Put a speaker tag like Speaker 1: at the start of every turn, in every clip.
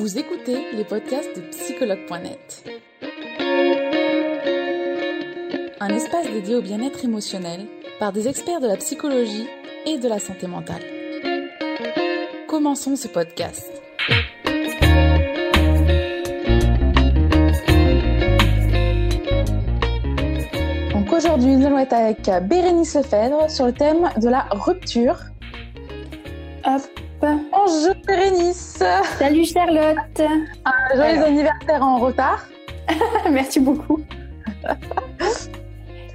Speaker 1: Vous écoutez les podcasts de psychologue.net. Un espace dédié au bien-être émotionnel par des experts de la psychologie et de la santé mentale. Commençons ce podcast. Donc aujourd'hui, nous allons être avec Bérénice Lefebvre sur le thème de la rupture.
Speaker 2: Salut Charlotte.
Speaker 1: Un joyeux Alors. anniversaire en retard.
Speaker 2: Merci beaucoup.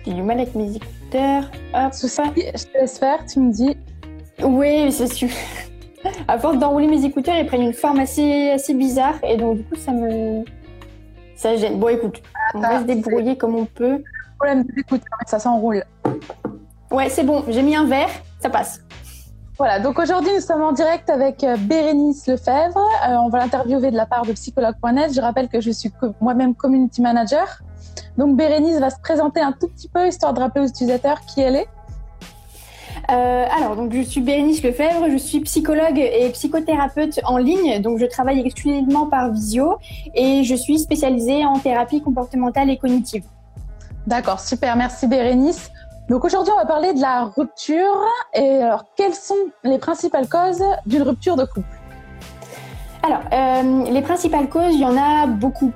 Speaker 2: J'ai du mal avec mes écouteurs.
Speaker 1: Hop. Souci, je te laisse faire, tu me dis.
Speaker 2: Oui, c'est sûr. À force d'enrouler mes écouteurs, ils prennent une forme assez, assez bizarre et donc du coup ça me ça gêne. Bon écoute, on va se débrouiller comme on peut.
Speaker 1: Problème des écouteurs, ça s'enroule.
Speaker 2: Ouais, c'est bon, j'ai mis un verre, ça passe.
Speaker 1: Voilà, donc aujourd'hui nous sommes en direct avec euh, Bérénice Lefebvre. Euh, on va l'interviewer de la part de psychologue.net. Je rappelle que je suis moi-même community manager. Donc Bérénice va se présenter un tout petit peu, histoire de rappeler aux utilisateurs qui elle est.
Speaker 2: Euh, alors, donc je suis Bérénice Lefebvre, je suis psychologue et psychothérapeute en ligne, donc je travaille exclusivement par visio et je suis spécialisée en thérapie comportementale et cognitive.
Speaker 1: D'accord, super, merci Bérénice. Donc aujourd'hui, on va parler de la rupture. Et alors, quelles sont les principales causes d'une rupture de couple?
Speaker 2: Alors, euh, les principales causes, il y en a beaucoup.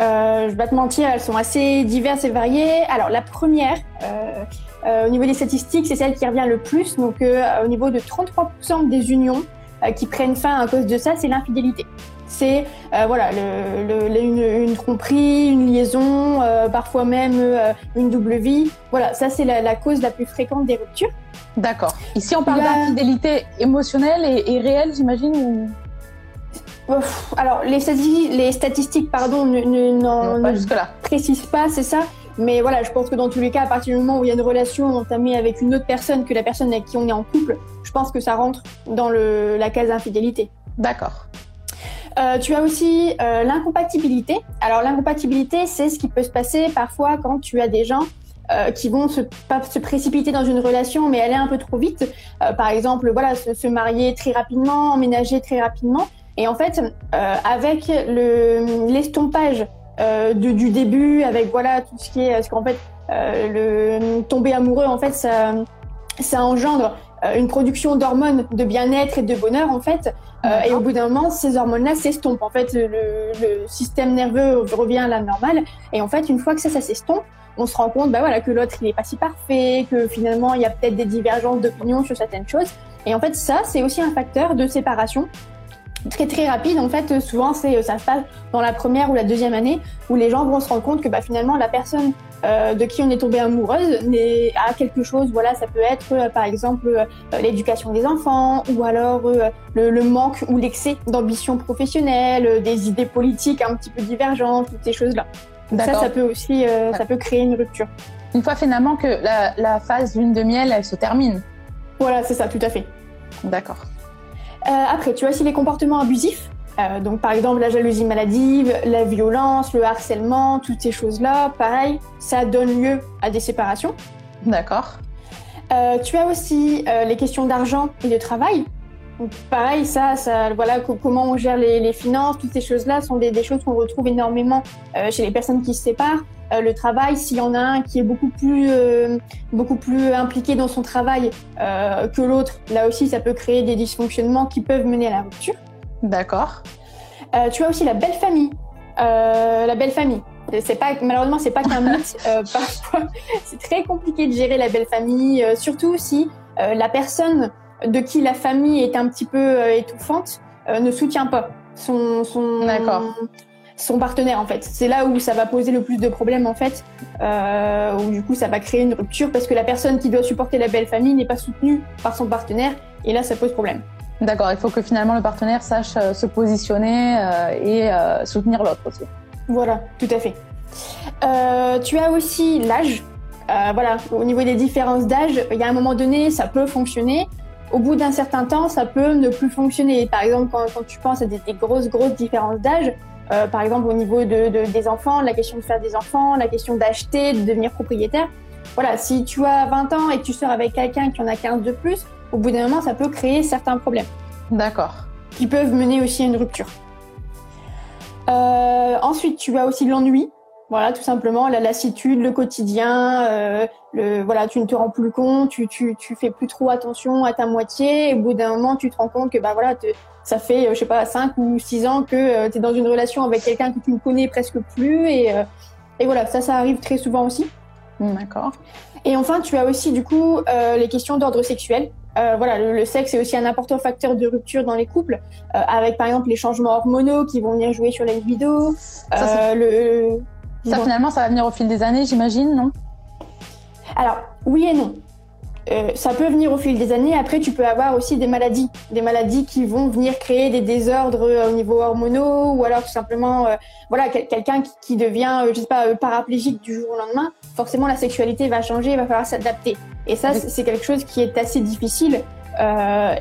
Speaker 2: Euh, je vais pas te mentir, elles sont assez diverses et variées. Alors, la première, euh, euh, au niveau des statistiques, c'est celle qui revient le plus. Donc, au niveau de 33% des unions qui prennent fin à cause de ça, c'est l'infidélité c'est euh, voilà le, le, une, une, tromperie, une liaison, euh, parfois même euh, une double vie. Voilà, ça c'est la, la, cause la plus fréquente des ruptures.
Speaker 1: D'accord. Ici on parle La... d'infidélité émotionnelle et, et réelle, j'imagine. Ou...
Speaker 2: Alors les statistiques, les statistiques pardon, ne, ne,
Speaker 1: non,
Speaker 2: ne précisent pas, c'est ça. Mais voilà, je pense que dans tous les cas, à partir du moment où il y a une relation entamée avec une autre personne que la personne avec qui on est en couple, je pense que ça rentre dans le, la case infidélité.
Speaker 1: D'accord.
Speaker 2: Euh, tu as aussi euh, l'incompatibilité. Alors l'incompatibilité, c'est ce qui peut se passer parfois quand tu as des gens euh, qui vont se, pas se précipiter dans une relation, mais aller un peu trop vite. Euh, par exemple, voilà, se, se, marier très rapidement, emménager très rapidement. Et en fait, euh, avec le l'estompage du, du début, avec voilà tout ce qui est, parce qu'en fait, le tomber amoureux, en fait, ça ça engendre une production d'hormones de bien-être et de bonheur en fait. Euh, et au bout d'un moment, ces hormones-là s'estompent. En fait, le, le, système nerveux revient à la normale. Et en fait, une fois que ça, ça s'estompe, on se rend compte bah voilà, que l'autre, il n'est pas si parfait, que finalement, il y a peut-être des divergences d'opinion sur certaines choses. Et en fait, ça, c'est aussi un facteur de séparation très très rapide. En fait, souvent, c'est ça se passe dans la première ou la deuxième année où les gens vont se rendre compte que bah, finalement, la personne euh, de qui on est tombé amoureuse a quelque chose. Voilà, ça peut être euh, par exemple euh, l'éducation des enfants ou alors euh, le, le, manque ou l'excès d'ambition professionnelle, euh, des idées politiques un petit peu divergentes, toutes ces choses-là. Ça, ça peut aussi, ça peut créer une rupture.
Speaker 1: Une fois finalement que la, la phase lune de miel, elle se termine.
Speaker 2: Voilà, c'est ça, tout à fait.
Speaker 1: D'accord.
Speaker 2: Après, tu as aussi les comportements abusifs. Euh, donc par exemple la jalousie maladive, la violence, le harcèlement, toutes ces choses-là, pareil, ça donne lieu à des séparations.
Speaker 1: D'accord.
Speaker 2: Euh, tu as aussi euh, les questions d'argent et de travail. Donc, pareil, ça, ça, voilà, comment on gère les, les finances, toutes ces choses-là sont des, des choses qu'on retrouve énormément euh, chez les personnes qui se séparent. le travail, s'il y en a un qui est beaucoup plus, beaucoup plus impliqué dans son travail que l'autre, là aussi, ça peut créer des dysfonctionnements qui peuvent mener à la rupture.
Speaker 1: D'accord.
Speaker 2: Euh, tu as aussi la belle famille. Euh, la belle famille. C'est pas malheureusement c'est pas qu'un mythe. Euh, parfois c'est très compliqué de gérer la belle famille, euh, surtout si euh, la personne de qui la famille est un petit peu étouffante ne soutient pas son son son partenaire en fait. C'est là où ça va poser le plus de problèmes en fait, où du coup ça va créer une rupture parce que la personne qui doit supporter la belle famille n'est pas soutenue par son partenaire et là ça pose problème.
Speaker 1: D'accord, il faut que finalement le partenaire sache euh, se positionner euh, et euh, soutenir l'autre aussi.
Speaker 2: Voilà, tout à fait. Euh, tu as aussi l'âge. Euh, voilà, au niveau des différences d'âge, il y a un moment donné, ça peut fonctionner. Au bout d'un certain temps, ça peut ne plus fonctionner. Par exemple, quand, quand tu penses à des, des grosses, grosses différences d'âge, euh, par exemple au niveau de, de, des enfants, la question de faire des enfants, la question d'acheter, de devenir propriétaire. Voilà, si tu as 20 ans et que tu sors avec quelqu'un qui en a 15 de plus, au bout d'un moment, ça peut créer certains problèmes.
Speaker 1: D'accord.
Speaker 2: Qui peuvent mener aussi à une rupture. ensuite, tu as aussi l'ennui. Voilà, tout simplement la lassitude, le quotidien, euh, le voilà, tu ne te rends plus compte, tu, tu, tu fais plus trop attention à ta moitié. Et au bout d'un moment, tu te rends compte que bah voilà, ça fait euh, je sais pas cinq ou six ans que euh, tu es dans une relation avec quelqu'un que tu ne connais presque plus et euh, et voilà, ça ça arrive très souvent aussi.
Speaker 1: D'accord.
Speaker 2: Et enfin, tu as aussi du coup les questions d'ordre sexuel. Euh, voilà, le, sexe est aussi un important facteur de rupture dans les couples, euh, avec par exemple les changements hormonaux qui vont venir jouer sur la libido.
Speaker 1: Euh, le, ça, finalement, ça va venir au fil des années, j'imagine, non?
Speaker 2: Alors, oui et non. Euh, ça peut venir au fil des années. Après, tu peux avoir aussi des maladies, des maladies qui vont venir créer des désordres euh, au niveau hormonaux, ou alors tout simplement, euh, voilà, quelqu'un qui, devient, je sais pas, paraplégique du jour au lendemain. Forcément, la sexualité va changer, il va falloir s'adapter. Et ça, c'est quelque chose qui est assez difficile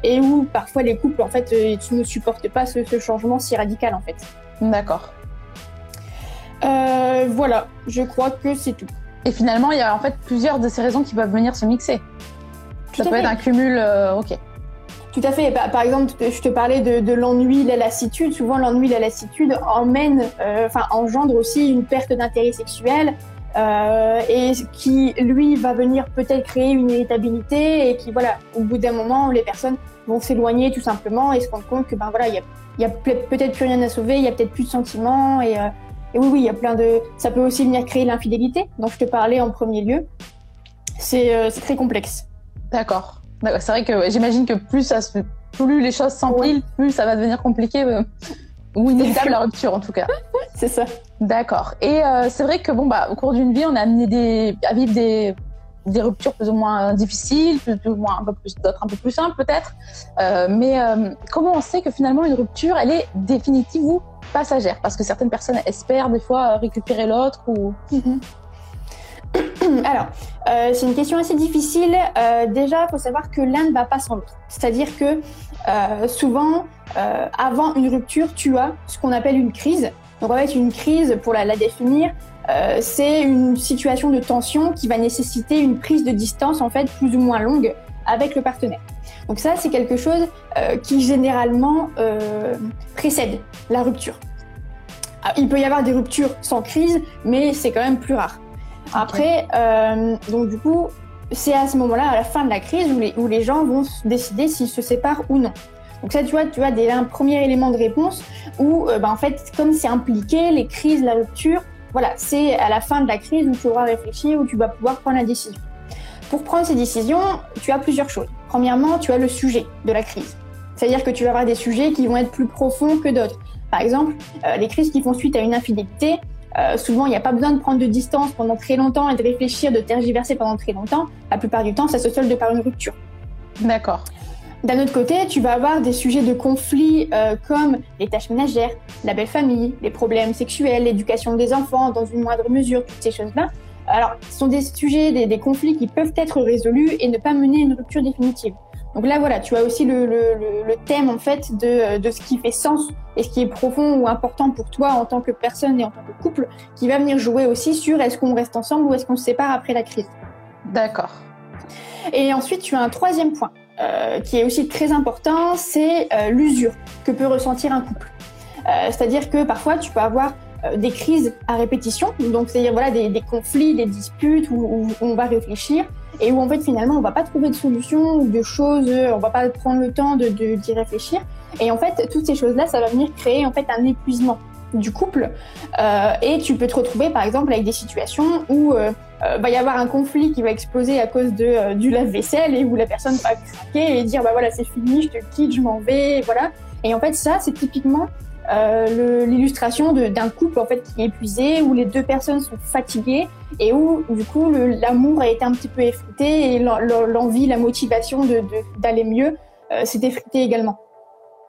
Speaker 2: et où parfois les couples, en fait, ne supportent pas ce, ce changement si radical, en fait.
Speaker 1: D'accord.
Speaker 2: Euh, voilà, je crois que c'est tout.
Speaker 1: Et finalement, il y a en fait plusieurs de ces raisons qui peuvent venir se mixer. ça peut être un cumul, euh, ok.
Speaker 2: Tout à fait. Par exemple, je te parlais de, l'ennui, la lassitude. Souvent, l'ennui, la lassitude emmène, euh, enfin, engendre aussi une perte d'intérêt sexuel et qui, lui, va venir peut-être créer une irritabilité et qui, voilà, au bout d'un moment, les personnes vont s'éloigner tout simplement et se rendre compte que, ben voilà, il y a, y a peut-être plus rien à sauver, il y a peut-être plus de sentiments et et oui, oui, il y a plein de. Ça peut aussi venir créer l'infidélité, dont je te parlais en premier lieu. C'est euh, très complexe.
Speaker 1: D'accord. C'est vrai que j'imagine que plus, ça se... plus les choses s'empilent, plus ça va devenir compliqué. Euh, ou inévitable la rupture en tout cas.
Speaker 2: c'est ça.
Speaker 1: D'accord. Et euh, c'est vrai que bon bah au cours d'une vie, on a amené des, à vivre des, des ruptures plus ou moins difficiles, plus, ou moins un peu plus d'autres un peu plus simples peut-être. Mais comment on sait que finalement une rupture elle est définitive ou passagère Parce que certaines personnes espèrent des fois récupérer l'autre ou.
Speaker 2: Alors, euh, c'est une question assez difficile. déjà, il faut savoir que l'un ne va pas sans l'autre. C'est-à-dire que souvent, avant une rupture, tu as ce qu'on appelle une crise. Donc en fait, une crise, pour la, la définir, euh, c'est une situation de tension qui va nécessiter une prise de distance en fait plus ou moins longue avec le partenaire. Donc ça, c'est quelque chose euh, qui généralement euh, précède la rupture. Ah, il peut y avoir des ruptures sans crise, mais c'est quand même plus rare. Après, donc du coup, c'est à ce moment-là, à la fin de la crise, où les, où les gens vont décider s'ils se séparent ou non. Donc ça, tu vois, tu as déjà un premier élément de réponse où, bah, en fait, comme c'est impliqué, les crises, la rupture, voilà, c'est à la fin de la crise où tu auras réfléchi, où tu vas pouvoir prendre la décision. Pour prendre ces décisions, tu as plusieurs choses. Premièrement, tu as le sujet de la crise. C'est-à-dire que tu auras des sujets qui vont être plus profonds que d'autres. Par exemple, euh, les crises qui font suite à une infidélité, euh, souvent il n'y a pas besoin de prendre de distance pendant très longtemps et de réfléchir, de tergiverser pendant très longtemps. La plupart du temps, ça se solde par une rupture.
Speaker 1: D'accord.
Speaker 2: D'un autre côté, tu vas avoir des sujets de conflit euh, comme les tâches ménagères, la belle famille, les problèmes sexuels, l'éducation des enfants dans une moindre mesure, toutes ces choses-là. Alors, ce sont des sujets, des, conflits qui peuvent être résolus et ne pas mener à une rupture définitive. Donc là, voilà, tu as aussi le, thème en fait de, de, ce qui fait sens et ce qui est profond ou important pour toi en tant que personne et en tant que couple, qui va venir jouer aussi sur est-ce qu'on reste ensemble ou est-ce qu'on se sépare après la crise.
Speaker 1: D'accord.
Speaker 2: Et ensuite, tu as un troisième point euh, qui est aussi très important, c'est euh, l'usure que peut ressentir un couple. Euh, c'est-à-dire que parfois tu peux avoir des crises à répétition, donc c'est-à-dire voilà des, conflits, des disputes où, on va réfléchir et où en fait finalement on va pas trouver de solution ou de choses, on va pas prendre le temps de d'y réfléchir. Et en fait toutes ces choses-là, ça va venir créer en fait un épuisement du couple. Euh, et tu peux te retrouver par exemple avec des situations où euh, euh, va y avoir un conflit qui va exploser à cause de du lave-vaisselle et où la personne va craquer et dire bah voilà c'est fini je te quitte je m'en vais voilà. Et en fait ça c'est typiquement l'illustration d'un couple en fait qui est épuisé où les deux personnes sont fatiguées et où du coup l'amour a été un petit peu effrité et l'envie la motivation d'aller de, mieux s'est effritée également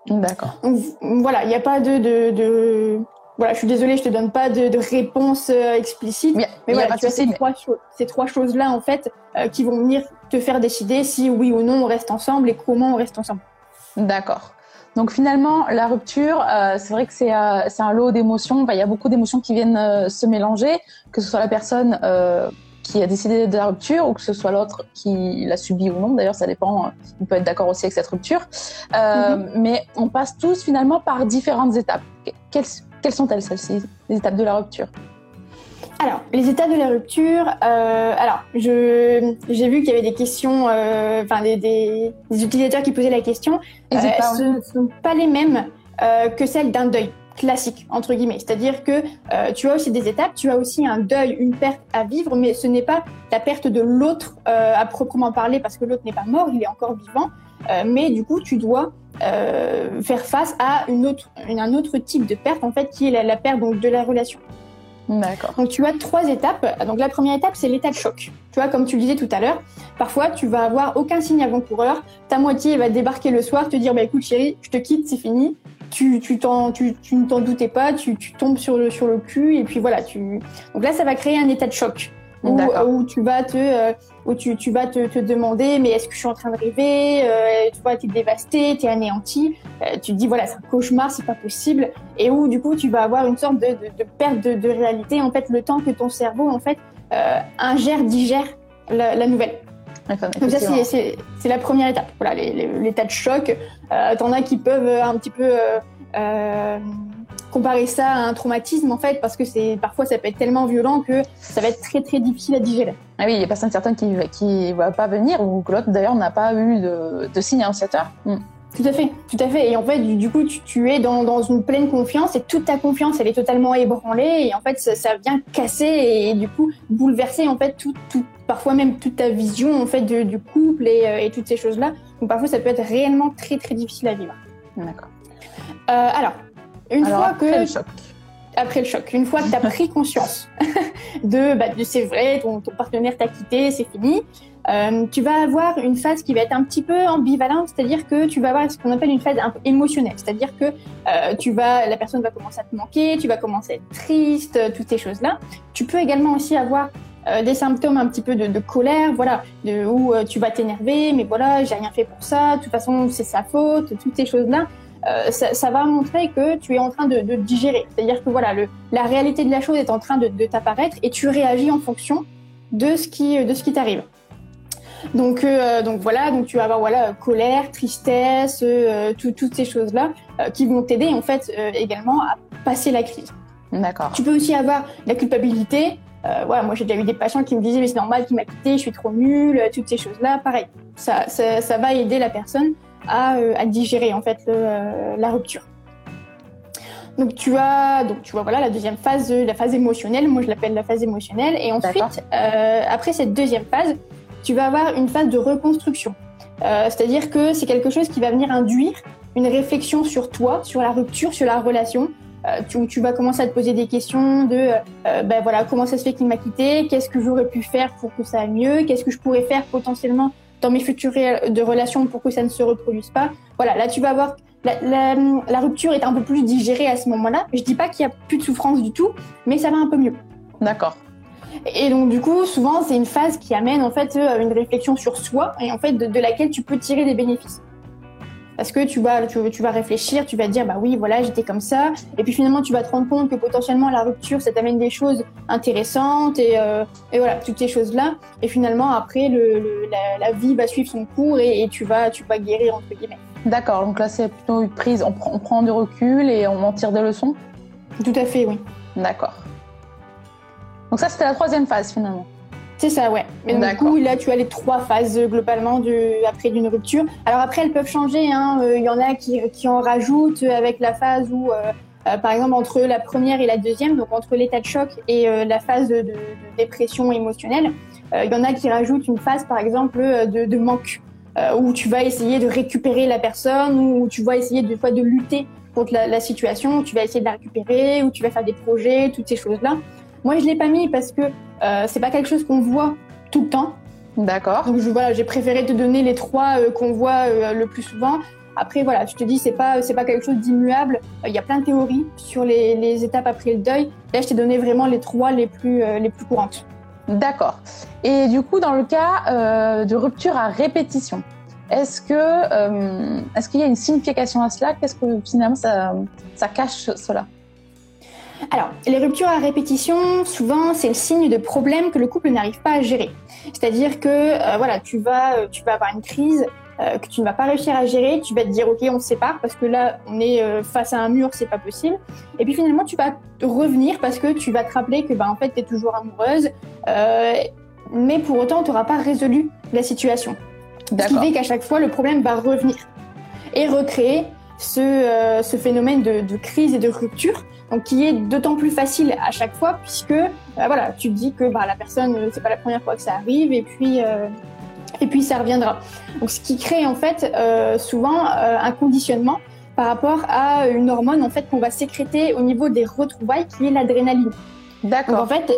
Speaker 1: D'accord.
Speaker 2: Voilà, il n'y a pas de, de, de, Voilà, je suis désolée, je te donne pas de, de réponse euh, explicite. Mais, voilà, tu as ces, trois ces trois choses-là, en fait, euh, qui vont venir te faire décider si oui ou non on reste ensemble et comment on reste ensemble.
Speaker 1: D'accord. Donc finalement, la rupture, euh, c'est vrai que c'est un lot d'émotions. il y a beaucoup d'émotions qui viennent se mélanger, que ce soit la personne qui a décidé de la rupture ou que ce soit l'autre qui l'a subi ou non. D'ailleurs, ça dépend. On peut être d'accord aussi avec cette rupture. Euh, mhm. Mais on passe tous finalement par différentes étapes. Quelles, Quelles sont-elles, celles-ci, les étapes de la rupture
Speaker 2: alors, les étapes de la rupture. Euh, alors, je j'ai vu qu'il y avait des questions, euh, enfin des, des, des, utilisateurs qui posaient la question. Euh, ce ne sont pas les mêmes euh, que celles d'un deuil classique entre guillemets. C'est-à-dire que euh, tu as aussi des étapes, tu as aussi un deuil, une perte à vivre, mais ce n'est pas la perte de l'autre à proprement parler parce que l'autre n'est pas mort, il est encore vivant. mais du coup, tu dois faire face à une autre, un autre type de perte en fait, qui est la, la perte donc de la relation.
Speaker 1: D'accord.
Speaker 2: Donc tu as trois étapes. Donc la première étape, c'est l'état de choc. Tu vois, comme tu le disais tout à l'heure, parfois tu vas avoir aucun signe avant-coureur. Ta moitié va débarquer le soir, te dire bah écoute chérie, je te quitte, c'est fini. Tu, tu, t'en, tu, tu ne t'en doutais pas, tu, tu tombes sur le, sur le cul et puis voilà. Tu... Donc là, ça va créer un état de choc où, où, tu vas te euh, où tu, tu vas te, te, demander mais est-ce que je suis en train de rêver euh, tu vois t'es dévasté t'es anéanti euh, tu te dis voilà c'est un cauchemar c'est pas possible et où du coup tu vas avoir une sorte de, de, de perte de, de, réalité en fait le temps que ton cerveau en fait euh, ingère digère la, la nouvelle. Donc ça c'est la première étape. Voilà l'état de choc t'en as qui peuvent un petit peu comparer ça à un traumatisme en fait parce que c'est parfois ça peut être tellement violent que ça va être très très difficile à digérer.
Speaker 1: Ah oui, il y a personne certaines qui qui va pas venir ou que l'autre d'ailleurs n'a pas eu de, de signe annonciateur.
Speaker 2: Mm. Tout à fait, tout à fait. Et en fait, du, coup, tu, tu es dans, dans, une pleine confiance et toute ta confiance, elle est totalement ébranlée et en fait, ça, ça vient casser et, du coup bouleverser en fait tout, tout, parfois même toute ta vision en fait de, du couple et, euh, et toutes ces choses-là. Donc parfois, ça peut être réellement très très difficile à vivre.
Speaker 1: D'accord.
Speaker 2: Euh, alors, une
Speaker 1: Alors,
Speaker 2: fois que
Speaker 1: le choc.
Speaker 2: Après le choc, une fois que tu as pris conscience de, bah, de c'est vrai, ton, partenaire t'a quitté, c'est fini, euh, tu vas avoir une phase qui va être un petit peu ambivalente, c'est-à-dire que tu vas avoir ce qu'on appelle une phase un peu émotionnelle, c'est-à-dire que euh, tu vas, la personne va commencer à te manquer, tu vas commencer à être triste, euh, toutes ces choses-là. Tu peux également aussi avoir des symptômes un petit peu de, colère, voilà, de, où tu vas t'énerver, mais voilà, j'ai rien fait pour ça, de toute façon c'est sa faute, toutes ces choses-là. Euh, ça, ça, va montrer que tu es en train de, de digérer. C'est-à-dire que voilà, le, la réalité de la chose est en train de, de t'apparaître et tu réagis en fonction de ce qui, de ce qui t'arrive. Donc, euh, donc voilà, donc tu vas avoir voilà colère, tristesse, euh, tout, toutes ces choses-là euh, qui vont t'aider en fait également à passer la crise.
Speaker 1: D'accord.
Speaker 2: Tu peux aussi avoir la culpabilité. voilà, moi j'ai déjà eu des patients qui me disaient mais c'est normal qu'il m'a quitté, je suis trop nulle, toutes ces choses-là. Pareil, ça, ça, ça va aider la personne à, à digérer en fait le, la rupture. Donc tu as donc tu vois voilà la deuxième phase, la phase émotionnelle. Moi je l'appelle la phase émotionnelle. Et ensuite euh, après cette deuxième phase, tu vas avoir une phase de reconstruction. Euh, C'est-à-dire que c'est quelque chose qui va venir induire une réflexion sur toi, sur la rupture, sur la relation. Euh, tu, tu, vas commencer à te poser des questions de euh, ben voilà comment ça se fait qu'il m'a quitté, qu'est-ce que j'aurais pu faire pour que ça aille mieux, qu'est-ce que je pourrais faire potentiellement dans mes futures de relations pour que ça ne se reproduise pas. Voilà, là tu vas avoir la, la, la, rupture est un peu plus digérée à ce moment-là. Je dis pas qu'il y a plus de souffrance du tout, mais ça va un peu mieux.
Speaker 1: D'accord.
Speaker 2: Et donc du coup, souvent c'est une phase qui amène en fait euh, une réflexion sur soi et en fait de, de laquelle tu peux tirer des bénéfices. Parce que tu vas, tu, tu, vas réfléchir, tu vas dire bah oui voilà j'étais comme ça, et puis finalement tu vas te rendre compte que potentiellement la rupture ça t'amène des choses intéressantes et, euh, et voilà toutes ces choses là, et finalement après le, le la, la, vie va suivre son cours et, et, tu vas tu vas guérir entre guillemets.
Speaker 1: D'accord, donc là c'est plutôt une prise, on, on prend du recul et on en tire des leçons?
Speaker 2: Tout à fait oui.
Speaker 1: D'accord. Donc ça c'était la troisième phase finalement.
Speaker 2: C'est ça, ouais. Mais du coup, là, tu as les trois phases euh, globalement après d'une rupture. Alors après, elles peuvent changer. Il hein. euh, y en a qui, qui en rajoutent avec la phase où, euh, euh, par exemple, entre la première et la deuxième, donc entre l'état de choc et euh, la phase de, dépression émotionnelle, il euh, y en a qui rajoutent une phase, par exemple, de, de manque, où tu vas essayer de récupérer la personne, où tu vas essayer de fois de lutter contre la, la situation, où tu vas essayer de la récupérer, où tu vas faire des projets, toutes ces choses-là. Moi, je l'ai pas mis parce que euh, c'est pas quelque chose qu'on voit tout le temps.
Speaker 1: D'accord.
Speaker 2: Donc je, voilà, j'ai préféré te donner les trois euh, qu'on voit euh, le plus souvent. Après voilà, je te dis c'est pas c'est pas quelque chose d'immuable. Il y a plein de théories sur les, les, étapes après le deuil. Là, je t'ai donné vraiment les trois les plus les plus courantes.
Speaker 1: D'accord. Et du coup, dans le cas de rupture à répétition, est-ce que est-ce qu'il y a une signification à cela? Qu'est-ce que finalement ça ça cache cela?
Speaker 2: Alors, les ruptures à répétition, souvent, c'est le signe de problèmes que le couple n'arrive pas à gérer. C'est-à-dire que, euh, voilà, tu vas, tu vas avoir une crise, que tu ne vas pas réussir à gérer, tu vas te dire ok on se sépare parce que là on est face à un mur, c'est pas possible. Et puis finalement tu vas revenir parce que tu vas te rappeler que bah en fait tu es toujours amoureuse, mais pour autant tu n'auras pas résolu la situation. Ce qui fait qu'à chaque fois le problème va revenir et recréer ce, ce phénomène de, de, crise et de rupture donc qui est d'autant plus facile à chaque fois puisque bah, voilà, tu te dis que bah, la personne, euh, c'est pas la première fois que ça arrive et puis euh, et puis ça reviendra. Donc ce qui crée en fait euh, souvent euh, un conditionnement par rapport à une hormone en fait qu'on va sécréter au niveau des retrouvailles qui est l'adrénaline. D'accord. En fait,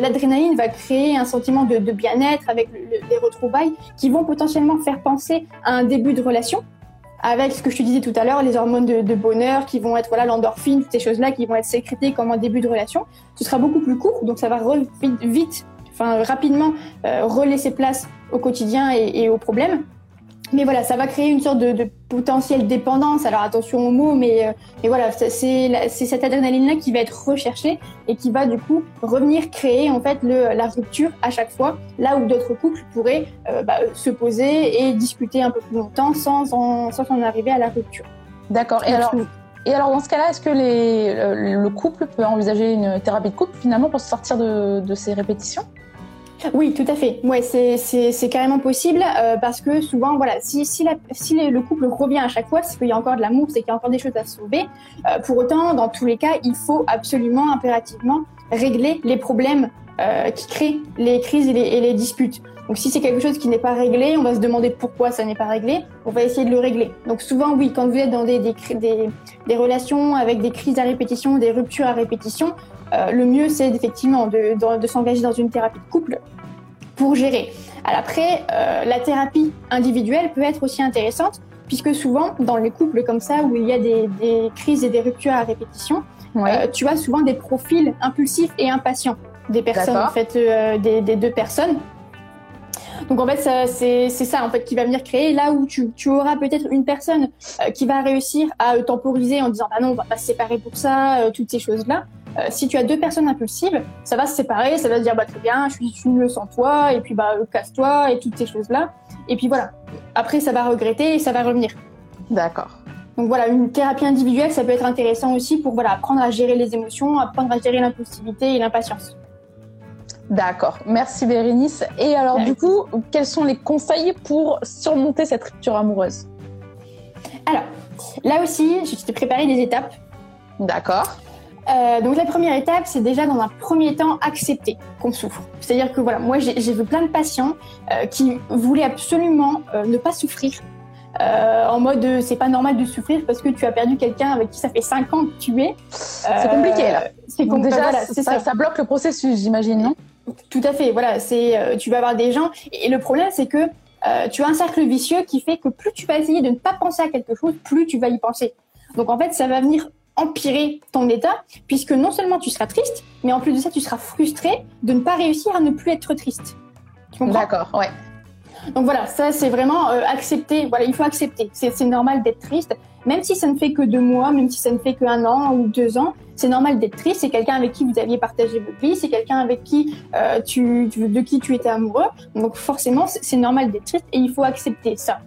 Speaker 2: l'adrénaline va créer un sentiment de, de bien-être avec les retrouvailles qui vont potentiellement faire penser à un début de relation avec ce que je te disais tout à l'heure, les hormones de, bonheur qui vont être voilà l'endorphine, toutes ces choses-là qui vont être sécrétées comme en début de relation. Ce sera beaucoup plus court, donc ça va vite enfin rapidement euh, relaisser place au quotidien et, et aux problèmes. Mais voilà, ça va créer une sorte de, de potentielle dépendance. Alors attention aux mots, mais, euh, mais voilà, c'est cette adrénaline-là qui va être recherchée et qui va du coup revenir créer en fait le, la rupture à chaque fois, là où d'autres couples pourraient euh, bah, se poser et discuter un peu plus longtemps sans en, sans en arriver à la rupture.
Speaker 1: D'accord. Et alors, et alors dans ce cas-là, est-ce que le couple peut envisager une thérapie de couple finalement pour sortir de, de ces répétitions?
Speaker 2: Oui, tout à fait. Ouais, c'est carrément possible euh, parce que souvent, voilà, si, si, le couple revient à chaque fois, c'est qu'il y a encore de l'amour, c'est qu'il y a encore des choses à sauver. Euh, pour autant, dans tous les cas, il faut absolument, impérativement régler les problèmes euh, qui créent les crises et les, disputes. Donc si c'est quelque chose qui n'est pas réglé, on va se demander pourquoi ça n'est pas réglé, on va essayer de le régler. Donc souvent oui, quand vous êtes dans des, des, relations avec des crises à répétition, des ruptures à répétition, le mieux c'est effectivement de, de s'engager dans une thérapie de couple pour gérer. Alors après, euh, la thérapie individuelle peut être aussi intéressante, puisque souvent, dans les couples comme ça, où il y a des, des crises et des ruptures à répétition, euh, tu as souvent des profils impulsifs et impatients des personnes, en fait, euh, des, des, deux personnes. Donc en fait, c'est ça en fait qui va venir créer là où tu, tu auras peut-être une personne euh, qui va réussir à temporiser en disant bah non, on va pas se séparer pour ça, euh, toutes ces choses là. Euh, si tu as deux personnes impulsives, ça va se séparer, ça va se dire bah très bien, je suis une sans toi, et puis bah casse-toi et toutes ces choses-là. Et puis voilà. Après, ça va regretter et ça va revenir.
Speaker 1: D'accord.
Speaker 2: Donc voilà, une thérapie individuelle, ça peut être intéressant aussi pour voilà apprendre à gérer les émotions, apprendre à gérer l'impulsivité et l'impatience.
Speaker 1: D'accord, merci Bérénice. Et alors du coup, quels sont les conseils pour surmonter cette rupture amoureuse?
Speaker 2: Alors, là aussi, je t'ai préparé des étapes.
Speaker 1: D'accord.
Speaker 2: Euh, donc la première étape, c'est déjà dans un premier temps accepter qu'on souffre. C'est-à-dire que voilà, moi j'ai vu plein de patients euh, qui voulaient absolument euh, ne pas souffrir. En mode c'est pas normal de souffrir parce que tu as perdu quelqu'un avec qui ça fait 5 ans que tu es.
Speaker 1: c'est compliqué là. C'est compliqué. Déjà, voilà, ça, ça. ça, bloque le processus, j'imagine, non?
Speaker 2: Tout à fait. Voilà, c'est tu vas avoir des gens et, le problème c'est que tu as un cercle vicieux qui fait que plus tu vas essayer de ne pas penser à quelque chose, plus tu vas y penser. Donc en fait, ça va venir empirer ton état, puisque non seulement tu seras triste, mais en plus de ça, tu seras frustré de ne pas réussir à ne plus être triste.
Speaker 1: D'accord, ouais.
Speaker 2: Donc voilà, ça c'est vraiment euh, accepter. Voilà, il faut accepter. C'est normal d'être triste, même si ça ne fait que deux mois, même si ça ne fait qu'un an ou deux ans. C'est normal d'être triste. C'est quelqu'un avec qui vous aviez partagé votre vie. C'est quelqu'un avec qui euh, tu, de qui tu étais amoureux. Donc forcément, c'est normal d'être triste et il faut accepter ça.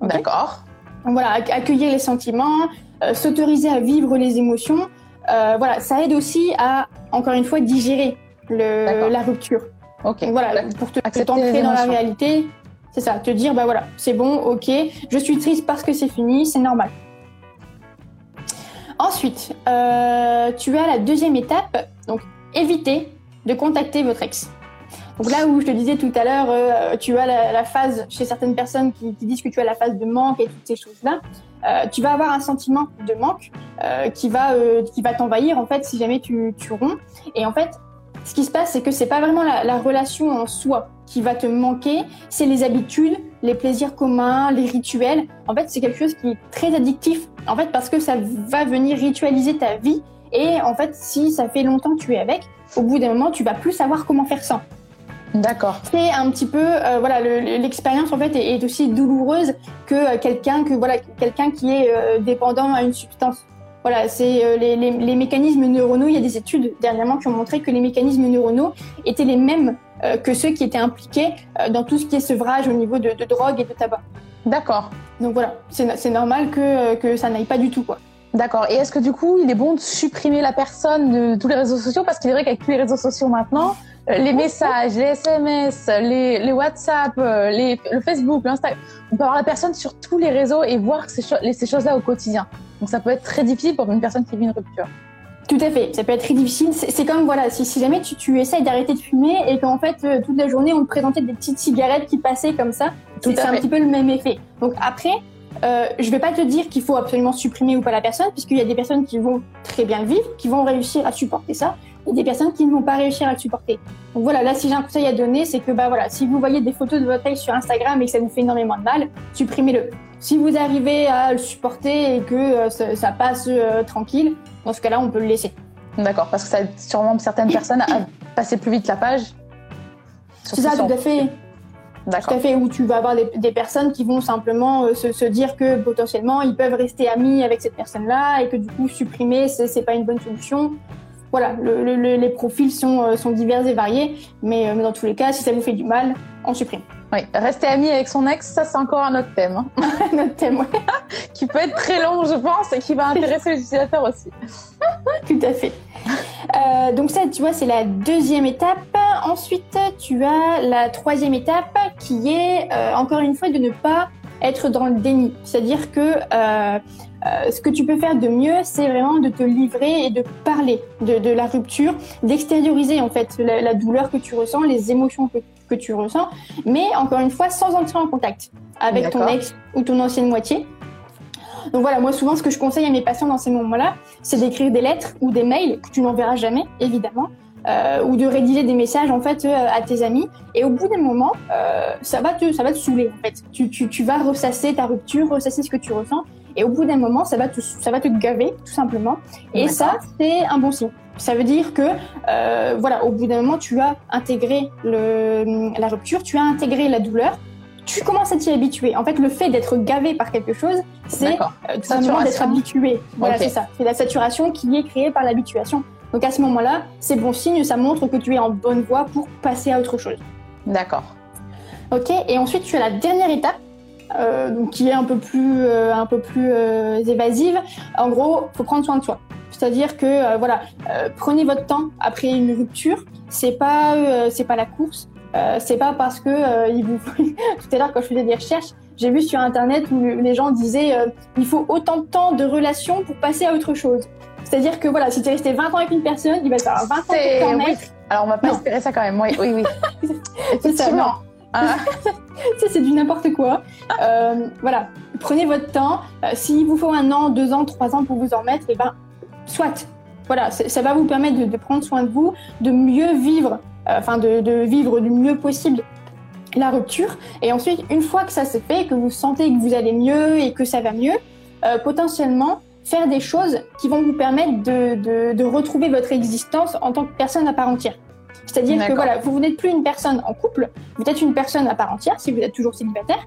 Speaker 1: Okay D'accord.
Speaker 2: Donc voilà, accueillir les sentiments, euh, s'autoriser à vivre les émotions. Euh, voilà, ça aide aussi à, encore une fois, digérer le, la rupture.
Speaker 1: Ok.
Speaker 2: Donc voilà, pour te t'ancrer dans la réalité, c'est ça, te dire, bah voilà, c'est bon, ok, je suis triste parce que c'est fini, c'est normal. Ensuite, euh, tu as la deuxième étape, donc éviter de contacter votre ex. Donc là où je te disais tout à l'heure, euh, tu as la, phase chez certaines personnes qui, disent que tu as la phase de manque et toutes ces choses-là. Euh, tu vas avoir un sentiment de manque euh, qui va qui va t'envahir en fait si jamais tu, tu romps. Et en fait, ce qui se passe, c'est que c'est pas vraiment la, la, relation en soi qui va te manquer, c'est les habitudes, les plaisirs communs, les rituels. En fait, c'est quelque chose qui est très addictif. En fait, parce que ça va venir ritualiser ta vie. Et en fait, si ça fait longtemps que tu es avec, au bout d'un moment, tu vas plus savoir comment faire sans.
Speaker 1: D'accord.
Speaker 2: C'est un petit peu, euh, voilà, l'expérience en fait est, est, aussi douloureuse que quelqu'un que voilà, quelqu'un qui est euh, dépendant à une substance. Voilà, c'est les, les, mécanismes neuronaux. Il y a des études dernièrement qui ont montré que les mécanismes neuronaux étaient les mêmes que ceux qui étaient impliqués dans tout ce qui est sevrage au niveau de, de drogue et de tabac.
Speaker 1: D'accord.
Speaker 2: Donc voilà, c'est normal que, que ça n'aille pas du tout, quoi.
Speaker 1: D'accord. Et est-ce que du coup, il est bon de supprimer la personne de tous les réseaux sociaux? Parce qu'il est vrai qu'avec tous les réseaux sociaux maintenant, euh, les messages, les SMS, les, les WhatsApp, euh, les, le Facebook, l'Instagram, on peut avoir la personne sur tous les réseaux et voir ces, ces choses-là au quotidien. Donc ça peut être très difficile pour une personne qui vit une rupture.
Speaker 2: Tout à fait, ça peut être très difficile. C'est comme, voilà, si, si jamais tu, tu essayes d'arrêter de fumer et qu'en fait, euh, toute la journée, on te présentait des petites cigarettes qui passaient comme ça, c'est un petit peu le même effet. Donc après, euh, je vais pas te dire qu'il faut absolument supprimer ou pas la personne, puisqu'il y a des personnes qui vont très bien le vivre, qui vont réussir à supporter ça, et des personnes qui ne vont pas réussir à le supporter. Donc voilà, là, si j'ai un conseil à donner, c'est que bah voilà, si vous voyez des photos de votre ex sur Instagram et que ça vous fait énormément de mal, supprimez-le. Si vous arrivez à le supporter et que euh, ça, passe euh, tranquille, dans ce cas-là, on peut le laisser.
Speaker 1: D'accord, parce que ça aide sûrement certaines personnes à passer plus vite la page.
Speaker 2: C'est ça, tout à fait. Tout à fait, où tu vas avoir des, personnes qui vont simplement euh, se, dire que potentiellement ils peuvent rester amis avec cette personne-là et que du coup supprimer c'est pas une bonne solution. Voilà, les profils sont, euh, sont divers et variés, mais, euh, mais, dans tous les cas, si ça vous fait du mal, on supprime.
Speaker 1: Oui, rester ami avec son ex, ça c'est encore un autre thème. Hein.
Speaker 2: un autre thème, ouais.
Speaker 1: qui peut être très long, je pense, et qui va intéresser les utilisateurs aussi.
Speaker 2: Tout à fait. Euh, donc ça, tu vois, c'est la deuxième étape. Ensuite, tu as la troisième étape qui est, euh, encore une fois, de ne pas être dans le déni. C'est-à-dire que euh, ce que tu peux faire de mieux, c'est vraiment de te livrer et de parler de, la rupture, d'extérioriser en fait la, douleur que tu ressens, les émotions que, que tu ressens, mais encore une fois, sans entrer en contact avec ton ex ou ton ancienne moitié. Donc voilà, moi souvent ce que je conseille à mes patients dans ces moments-là, c'est d'écrire des lettres ou des mails que tu n'enverras jamais, évidemment, euh, ou de rédiger des messages en fait euh, à tes amis. Et au bout d'un moment, euh, ça va te ça va te saouler en fait. Tu, tu, tu vas ressasser ta rupture, ressasser ce que tu ressens. Et au bout d'un moment, ça va te ça va te gaver tout simplement. Et ça, c'est un bon signe. Ça veut dire que euh, voilà, au bout d'un moment, tu as intégré le, la rupture, tu as intégré la douleur tu commences à t'y habituer. En fait, le fait d'être gavé par quelque chose, c'est euh, tout simplement d'être habitué. Voilà, c'est ça. C'est la saturation qui est créée par l'habituation. Donc à ce moment-là, c'est bon signe, ça montre que tu es en bonne voie pour passer à autre chose.
Speaker 1: D'accord.
Speaker 2: Ok, et ensuite tu as la dernière étape, euh, qui est un peu plus, euh, un peu plus évasive. En gros, faut prendre soin de soi. C'est-à-dire que voilà, prenez votre temps après une rupture. C'est pas, c'est pas la course. Euh, c'est pas parce que euh, il vous tout à l'heure quand je faisais des recherches, j'ai vu sur internet où les gens disaient euh, il faut autant de temps de relation pour passer à autre chose. C'est-à-dire que voilà, si tu es resté 20 ans avec une personne, il va te falloir 20 ans pour t'en mettre.
Speaker 1: Alors on va pas espérer ça quand même. Oui, oui, oui.
Speaker 2: Non. Ah. ça c'est du n'importe quoi. Euh, voilà, prenez votre temps. S'il vous faut un an, deux ans, trois ans pour vous en mettre, et eh ben soit. Voilà, ça va vous permettre de, de prendre soin de vous, de mieux vivre euh, enfin de, vivre du mieux possible la rupture. Et ensuite, une fois que ça s'est fait, que vous sentez que vous allez mieux et que ça va mieux, euh, potentiellement faire des choses qui vont vous permettre de, retrouver votre existence en tant que personne à part entière. C'est-à-dire que voilà, vous, n'êtes plus une personne en couple, vous êtes une personne à part entière si vous êtes toujours célibataire.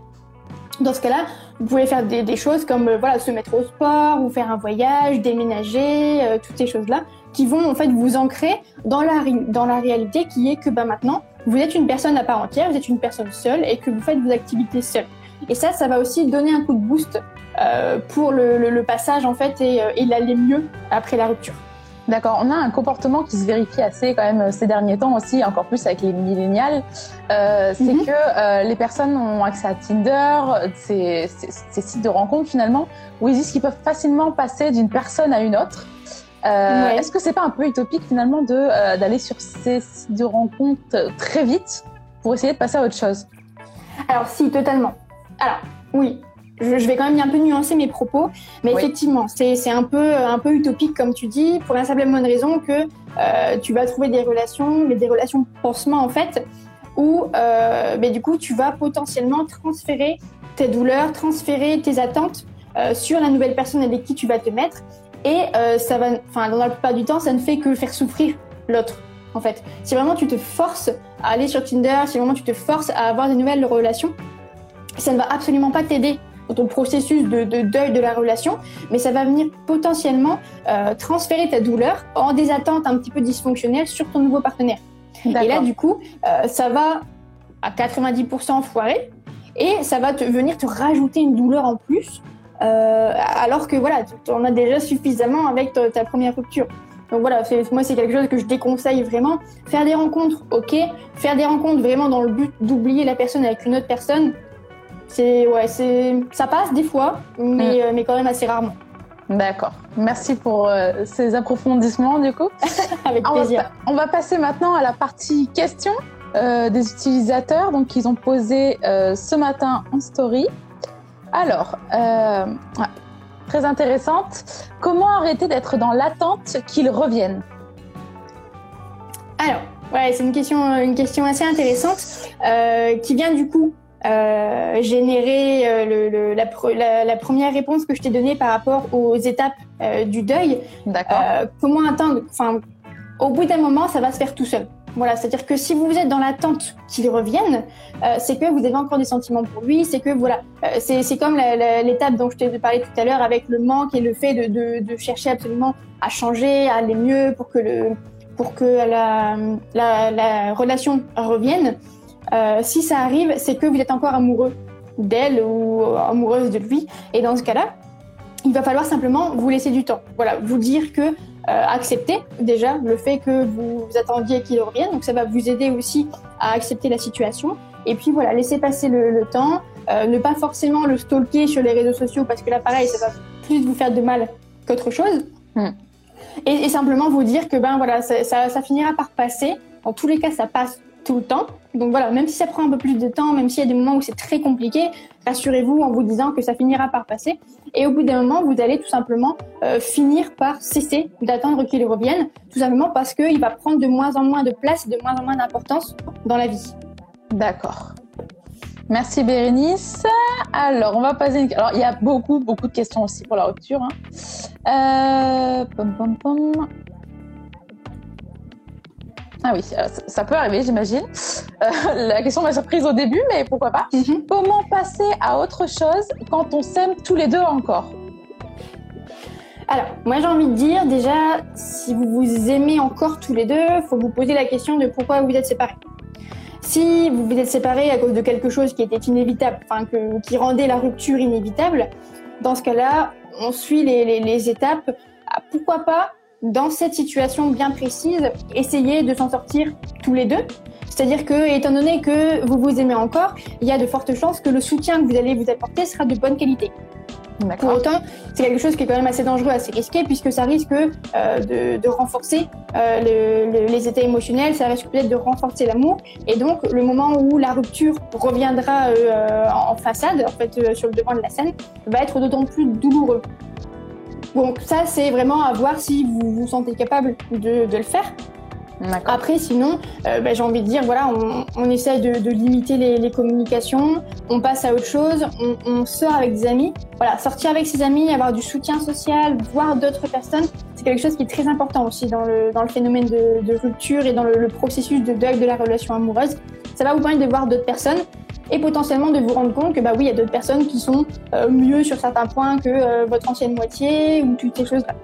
Speaker 2: Dans ce cas-là, vous pouvez faire des, choses comme euh, voilà se mettre au sport ou faire un voyage, déménager, toutes ces choses-là qui vont en fait vous ancrer dans la, dans la réalité qui est que bah, maintenant, vous êtes une personne à part entière, vous êtes une personne seule et que vous faites vos activités seule. Et ça, ça va aussi donner un coup de boost euh, pour le, le, passage en fait et, euh, et l'aller mieux après la rupture.
Speaker 1: D'accord, on a un comportement qui se vérifie assez quand même euh, ces derniers temps aussi, encore plus avec les millénials. Euh, c'est mhm. que euh, les personnes ont accès à Tinder, ces, ces, sites de rencontres finalement, où ils disent qu'ils peuvent facilement passer d'une personne à une autre. Euh, Est-ce que c'est pas un peu utopique finalement d'aller sur ces sites de rencontres très vite pour essayer de passer à autre chose?
Speaker 2: Alors si, totalement. Alors oui, je, vais quand même un peu nuancer mes propos, mais effectivement, c'est un peu un peu utopique comme tu dis, pour la simple bonne raison que euh, tu vas trouver des relations, mais des relations pansement en fait, où euh, mais du coup tu vas potentiellement transférer tes douleurs, transférer tes attentes euh, sur la nouvelle personne avec qui tu vas te mettre. Et ça va, enfin, dans la plupart du temps, ça ne fait que faire souffrir l'autre. En fait, si vraiment tu te forces à aller sur Tinder, si vraiment tu te forces à avoir des nouvelles relations, ça ne va absolument pas t'aider ton processus de, deuil de la relation, mais ça va venir potentiellement euh, transférer ta douleur en des attentes un petit peu dysfonctionnelles sur ton nouveau partenaire. Et là, du coup, euh, ça va à 90% foirer et ça va te, venir te rajouter une douleur en plus, euh, alors que voilà, tu en as déjà suffisamment avec ta première rupture. Donc voilà, moi c'est quelque chose que je déconseille vraiment. Faire des rencontres, ok. Faire des rencontres vraiment dans le but d'oublier la personne avec une autre personne, c'est ouais, c'est ça passe des fois, mais, mm. euh, mais quand même assez rarement.
Speaker 1: D'accord. Merci pour euh, ces approfondissements du coup.
Speaker 2: avec plaisir.
Speaker 1: On va, passer maintenant à la partie questions euh, des utilisateurs, donc qu'ils ont posé ce matin en story. Alors, très intéressante. Comment arrêter d'être dans l'attente qu'ils reviennent?
Speaker 2: Alors, ouais, c'est une question, une question assez intéressante qui vient du coup euh, générer euh, le, la, la, première réponse que je t'ai donnée par rapport aux étapes du deuil.
Speaker 1: D'accord.
Speaker 2: comment attendre Enfin, au bout d'un moment, ça va se faire tout seul. Voilà, c'est-à-dire que si vous êtes dans l'attente qu'il revienne, euh, c'est que vous avez encore des sentiments pour lui, c'est que voilà, euh, c'est comme l'étape dont je t'ai parlé tout à l'heure avec le manque et le fait de, de, de, chercher absolument à changer, à aller mieux pour que le pour que la, la, la relation revienne. Euh, si ça arrive, c'est que vous êtes encore amoureux d'elle ou amoureuse de lui, et dans ce cas-là, il va falloir simplement vous laisser du temps. Voilà, vous dire que euh, accepter déjà le fait que vous, attendiez qu'il revienne. Donc ça va vous aider aussi à accepter la situation. Et puis voilà, laisser passer le, temps, euh, ne pas forcément le stalker sur les réseaux sociaux parce que là pareil, ça va plus vous faire de mal qu'autre chose. Hmm. Et, simplement vous dire que ben voilà, ça, ça finira par passer. En tous les cas, ça passe tout le temps. Donc voilà, même si ça prend un peu plus de temps, même s'il y a des moments où c'est très compliqué, rassurez-vous en vous disant que ça finira par passer. Et au bout d'un moment, vous allez tout simplement euh, finir par cesser d'attendre qu'il revienne, tout simplement parce qu'il va prendre de moins en moins de place, de moins en moins d'importance dans la vie.
Speaker 1: D'accord. Merci Bérénice. Alors, on va passer. Une... Alors, il y a beaucoup, beaucoup de questions aussi pour la rupture. Hein. Euh... Pom, pom, pom. Ah oui, euh, ça peut arriver, j'imagine. Euh, la question m'a surprise au début, mais pourquoi pas. Mhm. Comment passer à autre chose quand on s'aime tous les deux encore?
Speaker 2: Alors, moi j'ai envie de dire déjà, si vous vous aimez encore tous les deux, il faut vous poser la question de pourquoi vous êtes séparés. Si vous vous êtes séparés à cause de quelque chose qui était inévitable, enfin qui rendait la rupture inévitable, dans ce cas-là, on suit les, les étapes. Ah, pourquoi pas dans cette situation bien précise, essayez de s'en sortir tous les deux. C'est-à-dire que, étant donné que vous vous aimez encore, il y a de fortes chances que le soutien que vous allez vous apporter sera de bonne qualité. Pour autant, c'est quelque chose qui est quand même assez dangereux, assez risqué, puisque ça risque euh, de, de, renforcer euh, les états émotionnels, ça risque peut-être de renforcer l'amour, et donc le moment où la rupture reviendra euh, en façade, en fait, sur le devant de la scène, va être d'autant plus douloureux. Donc ça, c'est vraiment à voir si vous vous sentez capable de, de le faire. Après, sinon, euh, bah, j'ai envie de dire, voilà, on, essaie de, limiter les, communications, on passe à autre chose, on, sort avec des amis. Voilà, sortir avec ses amis, avoir du soutien social, voir d'autres personnes, c'est quelque chose qui est très important aussi dans le, dans le phénomène de, rupture et dans le, le processus de deuil de la relation amoureuse. Ça va vous permettre de voir d'autres personnes et potentiellement de vous rendre compte que bah oui, il y a d'autres personnes qui sont euh, mieux sur certains points que euh, votre ancienne moitié ou toutes ces choses-là.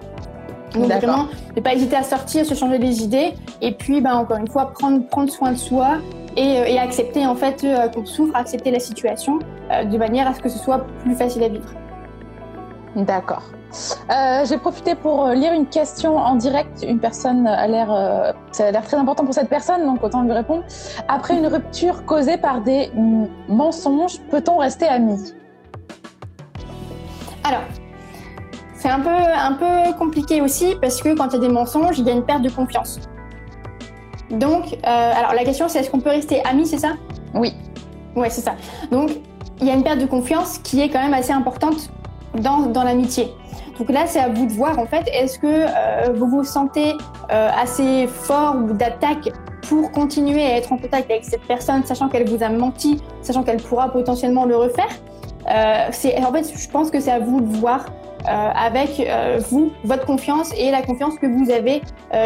Speaker 2: Donc vraiment, ne pas hésiter à sortir, se changer des idées, et puis bah, encore une fois prendre prendre soin de soi et, euh, et accepter en fait qu'on souffre, accepter la situation de manière à ce que ce soit plus facile à vivre.
Speaker 1: D'accord. Euh, J'ai profité pour euh, lire une question en direct. Une personne a l'air, euh, ça a l'air très important pour cette personne, donc autant lui répondre. Après une rupture causée par des mensonges, peut-on rester amis
Speaker 2: Alors, c'est un peu, un peu compliqué aussi parce que quand il y a des mensonges, il y a une perte de confiance. Donc, euh, alors la question c'est est-ce qu'on peut rester amis, c'est ça?
Speaker 1: Oui.
Speaker 2: Ouais, c'est ça. Donc, il y a une perte de confiance qui est quand même assez importante dans, dans l'amitié. Donc là, c'est à vous de voir en fait, est-ce que euh, vous vous sentez euh, assez fort ou d'attaque pour continuer à être en contact avec cette personne, sachant qu'elle vous a menti, sachant qu'elle pourra potentiellement le refaire? Euh, c'est en fait, je pense que c'est à vous de voir avec vous, votre confiance et la confiance que vous avez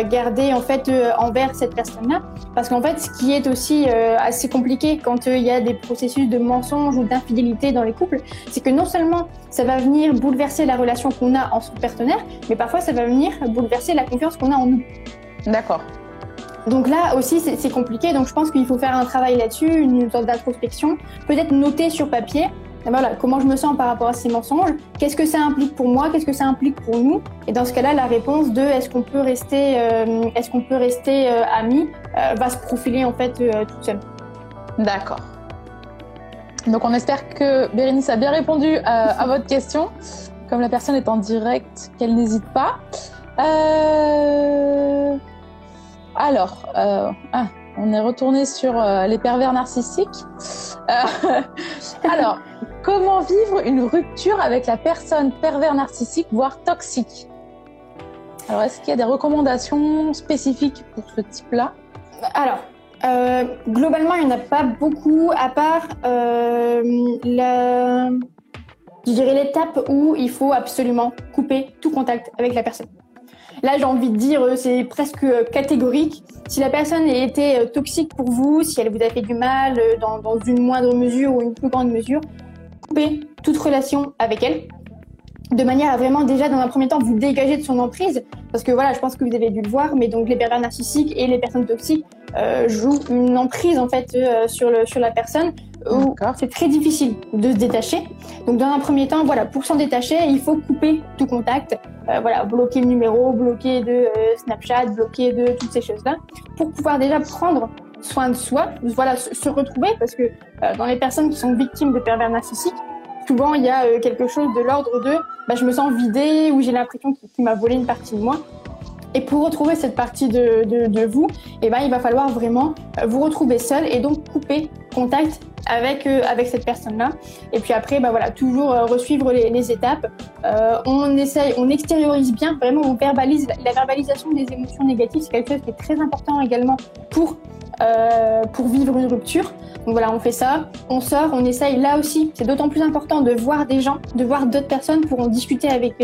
Speaker 2: gardée en fait envers cette personne-là. Parce qu'en fait, ce qui est aussi assez compliqué quand il y a des processus de mensonge ou d'infidélité dans les couples, c'est que non seulement ça va venir bouleverser la relation qu'on a en son partenaire, mais parfois ça va venir bouleverser la confiance qu'on a en nous.
Speaker 1: D'accord.
Speaker 2: Donc là aussi, c'est compliqué. Donc je pense qu'il faut faire un travail là-dessus, une sorte d'introspection. Peut-être noter sur papier, voilà, comment je me sens par rapport à ces mensonges? Qu'est-ce que ça implique pour moi? Qu'est-ce que ça implique pour nous? Et dans ce cas-là, la réponse de est-ce qu'on peut rester, euh, est-ce qu'on peut rester euh, amis, euh, va se profiler en fait toute seule.
Speaker 1: D'accord. Donc on espère que Bérénice a bien répondu à votre question. Comme la personne est en direct, qu'elle n'hésite pas. Alors, ah, on est retourné sur les pervers narcissiques. Alors, comment vivre une rupture avec la personne pervers narcissique, voire toxique? Alors, est-ce qu'il y a des recommandations spécifiques pour ce type-là?
Speaker 2: Alors, globalement, il n'y en a pas beaucoup, à part la, je dirais l'étape où il faut absolument couper tout contact avec la personne. Là, j'ai envie de dire, euh, c'est presque euh, catégorique. Si la personne a été euh, toxique pour vous, si elle vous a fait du mal dans une moindre mesure ou une plus grande mesure, toute relation avec elle de manière à vraiment déjà dans un premier temps vous dégager de son emprise parce que voilà je pense que vous avez dû le voir mais donc les pervers narcissiques et les personnes toxiques euh, jouent une emprise en fait euh, sur le sur la personne où c'est très difficile de se détacher. Donc dans un premier temps voilà pour s'en détacher il faut couper tout contact euh, voilà bloquer le numéro bloquer de Snapchat bloquer de toutes ces choses là pour pouvoir déjà prendre soin de soi voilà se retrouver parce que dans les personnes qui sont victimes de pervers narcissiques souvent il y a euh, quelque chose de l'ordre de bah, je me sens vidée ou j'ai l'impression qu'il m'a volé une partie de moi. Et pour retrouver cette partie de, vous, eh ben, il va falloir vraiment euh, vous retrouver seul et donc couper contact avec euh, avec cette personne-là. Et puis après, bah voilà, toujours euh, resuivre les, étapes. Euh, on essaye, on extériorise bien, vraiment, on verbalise. La, verbalisation des émotions négatives, c'est quelque chose qui est très important également pour pour vivre une rupture. Donc voilà, on fait ça, on sort, on essaye. Là aussi, c'est d'autant plus important de voir des gens, de voir d'autres personnes pour en discuter avec,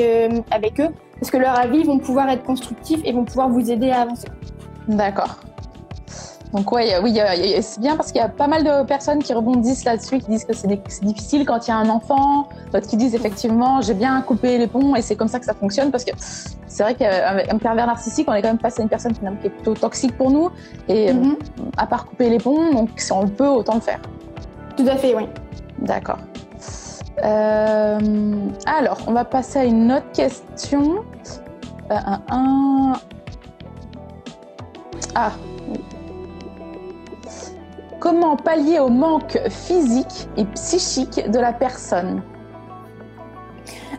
Speaker 2: avec eux, parce que leurs avis vont pouvoir être constructifs et vont pouvoir vous aider à avancer.
Speaker 1: D'accord. Donc ouais, oui, c'est bien parce qu'il y a pas mal de personnes qui rebondissent là-dessus, qui disent que c'est difficile quand il y a un enfant, d'autres qui disent effectivement j'ai bien coupé les ponts et c'est comme ça que ça fonctionne parce que c'est vrai qu'un pervers narcissique, on est quand même passé à une personne qui est plutôt toxique pour nous et mm -hmm. à part couper les ponts, donc si on le peut, autant le faire.
Speaker 2: Tout à fait, oui.
Speaker 1: D'accord. Euh, alors, on va passer à une autre question. Euh. Ah, Comment pallier au manque physique et psychique de la personne?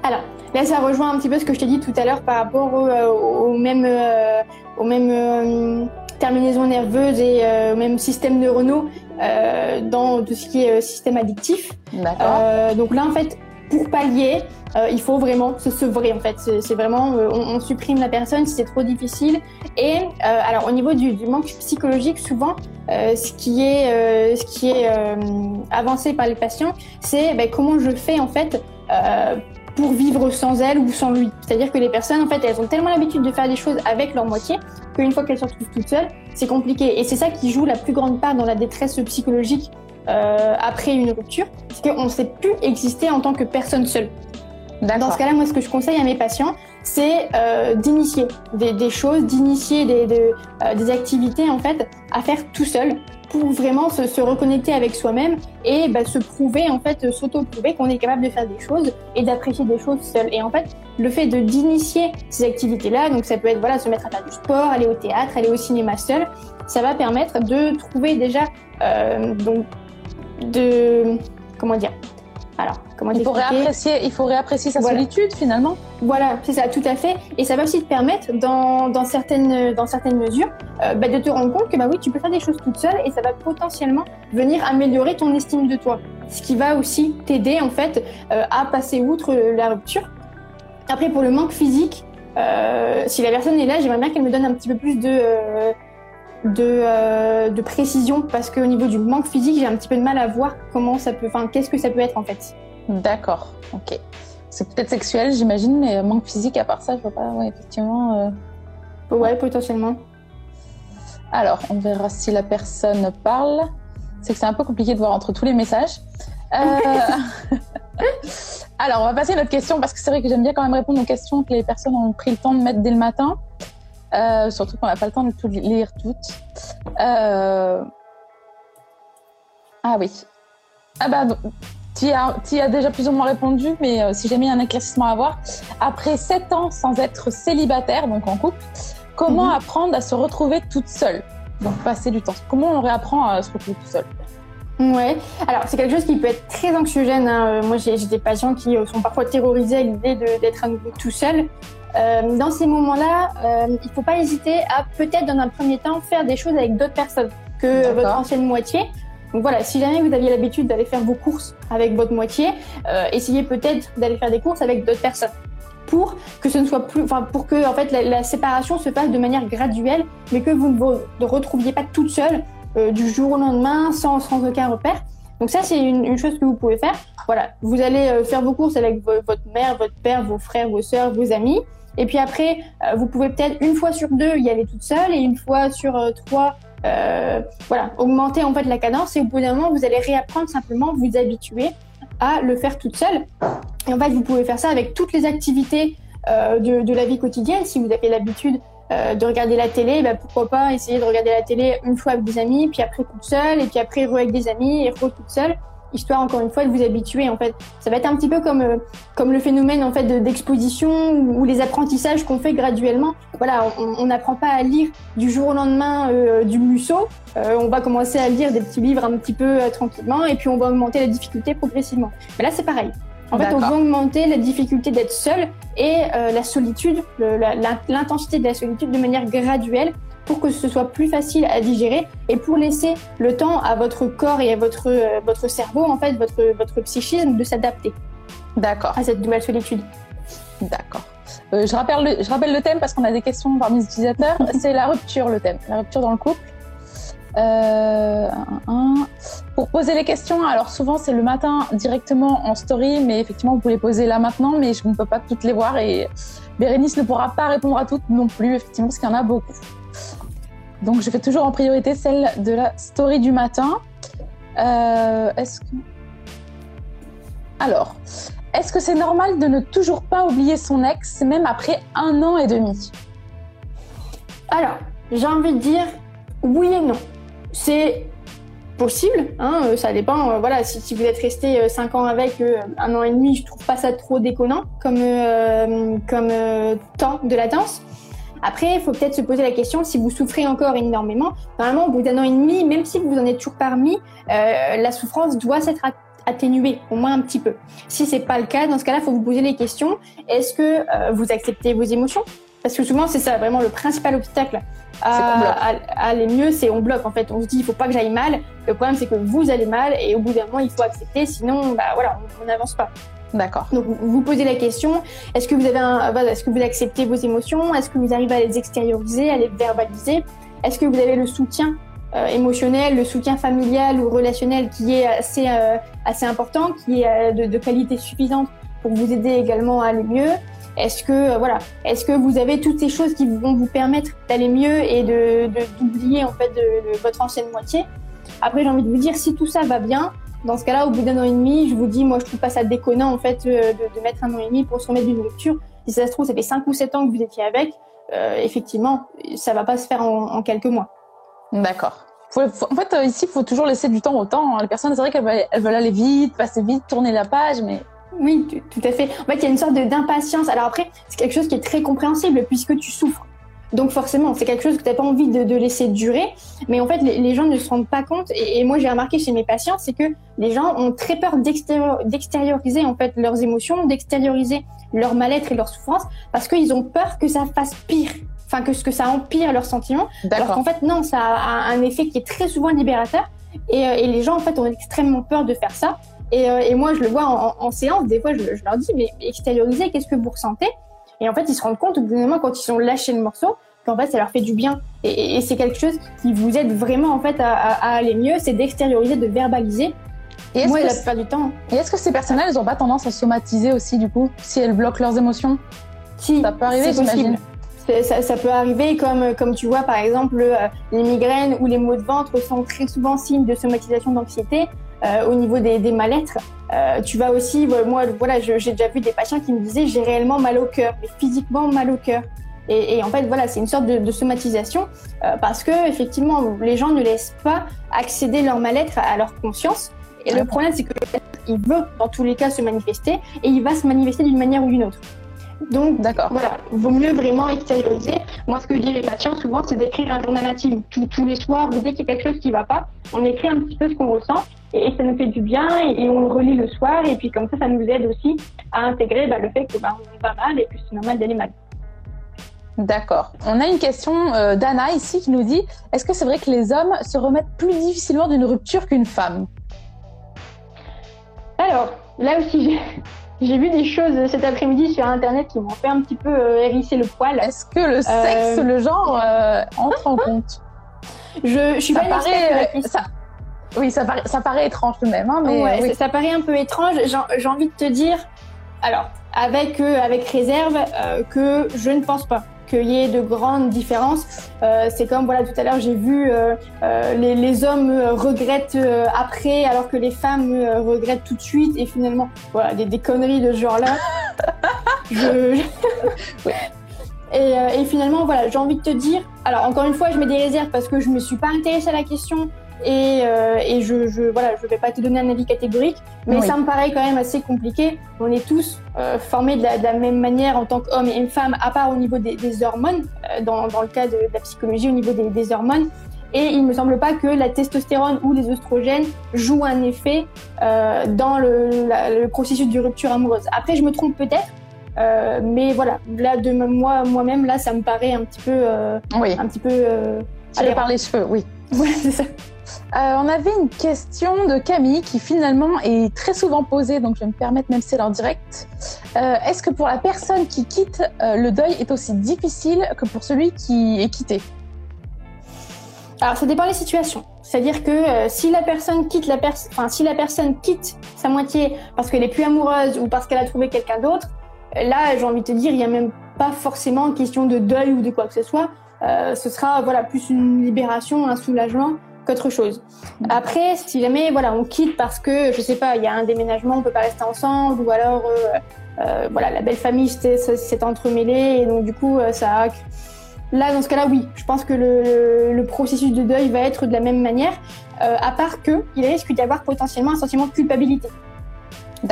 Speaker 2: Alors, là, ça rejoint un petit peu ce que je t'ai dit tout à l'heure par rapport au, euh, au même, euh, au même euh, terminaison nerveuse et au même système neuronaux dans tout ce qui est système addictif.
Speaker 1: D'accord.
Speaker 2: donc là, en fait, pour pallier, euh, il faut vraiment se sevrer en fait. C'est vraiment, euh, on, on, supprime la personne si c'est trop difficile. Et euh, alors au niveau du, du, manque psychologique, souvent, ce qui est, ce qui est avancé par les patients, c'est ben, comment je fais en fait pour vivre sans elle ou sans lui. C'est-à-dire que les personnes, en fait, elles ont tellement l'habitude de faire des choses avec leur moitié qu'une fois qu'elles se retrouvent toutes seules, c'est compliqué. Et c'est ça qui joue la plus grande part dans la détresse psychologique euh, après une rupture, c'est qu'on ne sait plus exister en tant que personne seule. Dans ce cas-là, moi, ce que je conseille à mes patients, c'est euh, d'initier des, des, choses, d'initier des, euh, des, activités en fait à faire tout seul pour vraiment se, se reconnecter avec soi-même et bah, se prouver en fait, s'auto-prouver qu'on est capable de faire des choses et d'apprécier des choses seul. Et en fait, le fait de d'initier ces activités-là, donc ça peut être voilà se mettre à faire du sport, aller au théâtre, aller au cinéma seul, ça va permettre de trouver déjà euh, donc de comment dire alors, comment
Speaker 1: il faut réapprécier, il faut réapprécier sa
Speaker 2: voilà.
Speaker 1: solitude finalement.
Speaker 2: Voilà, c'est ça, tout à fait. Et ça va aussi te permettre, dans, dans certaines, dans certaines mesures, euh, bah, de te rendre compte que bah oui, tu peux faire des choses toute seule et ça va potentiellement venir améliorer ton estime de toi. Ce qui va aussi t'aider en fait euh, à passer outre la rupture. Après, pour le manque physique, euh, si la personne est là, j'aimerais bien qu'elle me donne un petit peu plus de de, euh, de, précision parce qu'au niveau du manque physique, j'ai un petit peu de mal à voir comment ça peut, enfin, qu'est-ce que ça peut être en fait.
Speaker 1: D'accord, ok. C'est peut-être sexuel, j'imagine, mais manque physique, à part ça, je vois pas, ouais, effectivement.
Speaker 2: Ouais, potentiellement.
Speaker 1: Alors, on verra si la personne parle. C'est que c'est un peu compliqué de voir entre tous les messages. Alors, on va passer à notre question parce que c'est vrai que j'aime bien quand même répondre aux questions que les personnes ont pris le temps de mettre dès le matin. Euh, surtout qu'on n'a pas le temps de tout lire toutes. Euh... Ah oui. Ah bah, tu y, as, as déjà plus ou moins répondu, mais euh, si jamais il y a un éclaircissement à avoir. Après 7 ans sans être célibataire, donc en couple, comment mhm. apprendre à se retrouver toute seule? Donc passer du temps. Comment on réapprend à se retrouver toute seule
Speaker 2: Ouais, alors c'est quelque chose qui peut être très anxiogène. Hein. Euh, moi, j'ai des patients qui euh, sont parfois terrorisés à l'idée d'être tout seul. Euh, dans ces moments-là, euh, il ne faut pas hésiter à peut-être dans un premier temps faire des choses avec d'autres personnes que votre ancienne moitié. Donc voilà, si jamais vous aviez l'habitude d'aller faire vos courses avec votre moitié, euh, essayez peut-être d'aller faire des courses avec d'autres personnes pour que ce ne soit plus, enfin pour que en fait la, la, séparation se fasse de manière graduelle, mais que vous ne vous retrouviez pas toute seule euh, du jour au lendemain sans, sans aucun repère. Donc ça, c'est une, chose que vous pouvez faire. Voilà, vous allez euh, faire vos courses avec votre mère, votre père, vos frères, vos sœurs, vos amis. Et puis après, euh, vous pouvez peut-être une fois sur deux y aller toute seule et une fois sur trois, voilà, augmenter en fait la cadence. Et au bout d'un moment, vous allez réapprendre simplement, vous habituer à le faire toute seule. Et en fait, vous pouvez faire ça avec toutes les activités de, la vie quotidienne. Si vous avez l'habitude euh, de regarder la télé, bah, pourquoi pas essayer de regarder la télé une fois avec des amis, puis après toute seule, et puis après re avec des amis, et re toute seule, histoire encore une fois de vous habituer. En fait, ça va être un petit peu comme euh, comme le phénomène en fait d'exposition ou les apprentissages qu'on fait graduellement. Voilà, on n'apprend pas à lire du jour au lendemain euh, du Musso. On va commencer à lire des petits livres un petit peu tranquillement, et puis on va augmenter la difficulté progressivement. Mais là, c'est pareil. En fait, on va augmenter la difficulté d'être seul et euh, la solitude, l'intensité de la solitude de manière graduelle pour que ce soit plus facile à digérer et pour laisser le temps à votre corps et à votre, euh, votre cerveau, en fait, votre, votre psychisme de s'adapter.
Speaker 1: D'accord.
Speaker 2: À cette nouvelle solitude.
Speaker 1: D'accord. Euh, je, rappelle le, je rappelle le thème parce qu'on a des questions parmi les utilisateurs. C'est la rupture, le thème. La rupture dans le couple. Euh, pour poser les questions, alors souvent c'est le matin directement en story, mais effectivement vous pouvez les poser là maintenant, mais je ne peux pas toutes les voir et Bérénice ne pourra pas répondre à toutes non plus, effectivement, parce qu'il y en a beaucoup. Donc je fais toujours en priorité celle de la story du matin. Euh. Alors, est-ce que c'est normal de ne toujours pas oublier son ex, même après un an et demi?
Speaker 2: Alors, j'ai envie de dire oui et non c'est possible, hein, euh, ça dépend. Euh, voilà, si, vous êtes resté 5 euh, ans avec un an et demi, je trouve pas ça trop déconnant comme comme temps de latence. Après, il faut peut-être se poser la question si vous souffrez encore énormément. Normalement, au bout d'un an et demi, même si vous en êtes toujours parmi, la souffrance doit s'être atténuée, au moins un petit peu. Si c'est pas le cas, dans ce cas-là, il faut vous poser les questions. Est-ce que vous acceptez vos émotions? Parce que souvent, c'est ça vraiment le principal obstacle à, aller mieux, c'est on bloque en fait. On se dit il faut pas que j'aille mal. Le problème c'est que vous allez mal et au bout d'un moment il faut accepter, sinon bah voilà on n'avance pas.
Speaker 1: D'accord.
Speaker 2: Donc vous posez la question est-ce que vous avez un, est-ce que vous acceptez vos émotions? Est-ce que vous arrivez à les extérioriser, à les verbaliser? Est-ce que vous avez le soutien euh, émotionnel, le soutien familial ou relationnel qui est assez euh, assez important, qui est euh, de, de qualité suffisante pour vous aider également à aller mieux? Est-ce que euh, voilà, est-ce que vous avez toutes ces choses qui vont vous permettre d'aller mieux et de d'oublier en fait votre ancienne moitié? Après, j'ai envie de vous dire si tout ça va bien, dans ce cas-là, au bout d'un an et demi, je vous dis, moi, je trouve pas ça déconnant en fait euh, de, mettre un an et demi pour se remettre d'une rupture. Si ça se trouve, ça fait 5 ou 7 ans que vous étiez avec, euh, effectivement, ça va pas se faire en, quelques mois.
Speaker 1: D'accord. en fait, ici, il faut toujours laisser du temps au temps. Les personnes, c'est vrai qu'elles veulent, elles veulent aller vite, passer vite, tourner la page, mais
Speaker 2: oui, tout à fait. En fait, il y a une sorte d'impatience. Alors après, c'est quelque chose qui est très compréhensible puisque tu souffres. Donc forcément, c'est quelque chose que tu n'as pas envie de, de, laisser durer. Mais en fait, les, les, gens ne se rendent pas compte. Et, et moi, j'ai remarqué chez mes patients, c'est que les gens ont très peur d'extérioriser en fait leurs émotions, d'extérioriser leur mal-être et leur souffrance, parce qu'ils ont peur que ça fasse pire. Enfin, que, que ça empire leurs sentiments. Alors qu'en fait, non, ça a un effet qui est très souvent libérateur. Et, euh, et les gens, en fait, ont extrêmement peur de faire ça. Et, euh, et, moi, je le vois en, en séance, des fois, je, je, leur dis, mais extériorisez, qu'est-ce que vous ressentez? Et en fait, ils se rendent compte, au bout d'un moment, quand ils ont lâché le morceau, qu'en fait, ça leur fait du bien. Et, et c'est quelque chose qui vous aide vraiment, en fait, à, à, à aller mieux, c'est d'extérioriser, de verbaliser. Et Moi, la plupart du temps.
Speaker 1: Et est-ce que ces personnes-là, elles n'ont pas tendance à somatiser aussi, du coup, si elles bloquent leurs émotions?
Speaker 2: Si, ça peut arriver, j'imagine. Ça, ça, peut arriver, comme, comme tu vois, par exemple, euh, les migraines ou les maux de ventre sont très souvent signes de somatisation d'anxiété. Euh, au niveau des, des mal-être. Euh, tu vas aussi, moi, voilà, j'ai déjà vu des patients qui me disaient j'ai réellement mal au cœur, mais physiquement mal au cœur. Et, et, en fait, voilà, c'est une sorte de, de somatisation euh, parce que effectivement, les gens ne laissent pas accéder leur mal-être à, leur conscience. Et le problème, c'est que il veut dans tous les cas se manifester et il va se manifester d'une manière ou d'une autre. Donc, voilà, vaut mieux vraiment extérioriser. Moi, ce que je dis les patients souvent, c'est d'écrire un journal intime. Tous, tous les soirs, dès qu'il y a quelque chose qui ne va pas, on écrit un petit peu ce qu'on ressent et, ça nous fait du bien et, on le relit le soir et puis comme ça, ça nous aide aussi à intégrer bah, le fait que bah, on va mal et que c'est normal d'aller mal.
Speaker 1: D'accord. On a une question euh, d'Anna ici qui nous dit est-ce que c'est vrai que les hommes se remettent plus difficilement d'une rupture qu'une femme?
Speaker 2: Alors, là aussi, j'ai vu des choses cet après-midi sur Internet qui m'ont fait un petit peu euh, hérisser le poil.
Speaker 1: Est-ce que le sexe, euh, le genre, entre en compte?
Speaker 2: Je, je suis pas paraît,
Speaker 1: ça, Oui, ça paraît, ça paraît étrange tout de même. Hein, mais
Speaker 2: ça, ça, paraît un peu étrange. J'ai envie de te dire, alors, avec, avec réserve, que je ne pense pas qu'il y ait de grandes différences. Euh, c'est comme voilà tout à l'heure j'ai vu euh, euh, les, les, hommes regrettent après alors que les femmes regrettent tout de suite et finalement voilà des, des conneries de ce genre-là. je... et, et, finalement voilà j'ai envie de te dire alors encore une fois je mets des réserves parce que je me suis pas intéressée à la question et, euh, et je, je, voilà, je vais pas te donner un avis catégorique, mais ça me paraît quand même assez compliqué. On est tous euh, formés de la, de la, même manière en tant qu'hommes et femmes, à part au niveau des, des hormones, euh, dans, dans, le cas de, de, la psychologie, au niveau des, des, hormones. Et il me semble pas que la testostérone ou les oestrogènes jouent un effet dans le, le, processus de rupture amoureuse. Après, je me trompe peut-être, euh, mais voilà, là de moi moi-même là, ça me paraît un petit peu, euh,
Speaker 1: oui.
Speaker 2: un petit peu. Euh,
Speaker 1: par les cheveux, oui.
Speaker 2: Ouais, c'est ça.
Speaker 1: Euh, on avait une question de Camille qui finalement est très souvent posée, donc je vais me permettre même si c'est en direct. Euh, Est-ce que pour la personne qui quitte, euh, le deuil est aussi difficile que pour celui qui est quitté?
Speaker 2: Alors ça dépend des situations. C'est-à-dire que si la personne quitte la si la personne quitte sa moitié parce qu'elle est plus amoureuse ou parce qu'elle a trouvé quelqu'un d'autre, là j'ai envie de te dire, il y a même pas forcément question de deuil ou de quoi que ce soit. Ce sera voilà plus une libération, un soulagement qu'autre chose. Après, si jamais voilà, on quitte parce que je sais pas, il y a un déménagement, on peut pas rester ensemble, ou alors euh, euh, voilà, la belle famille s'est entremêlée et donc du coup euh, ça. A... Là, dans ce cas-là, oui, je pense que le, le, processus de deuil va être de la même manière, euh, à part que il risque d'y avoir potentiellement un sentiment de culpabilité,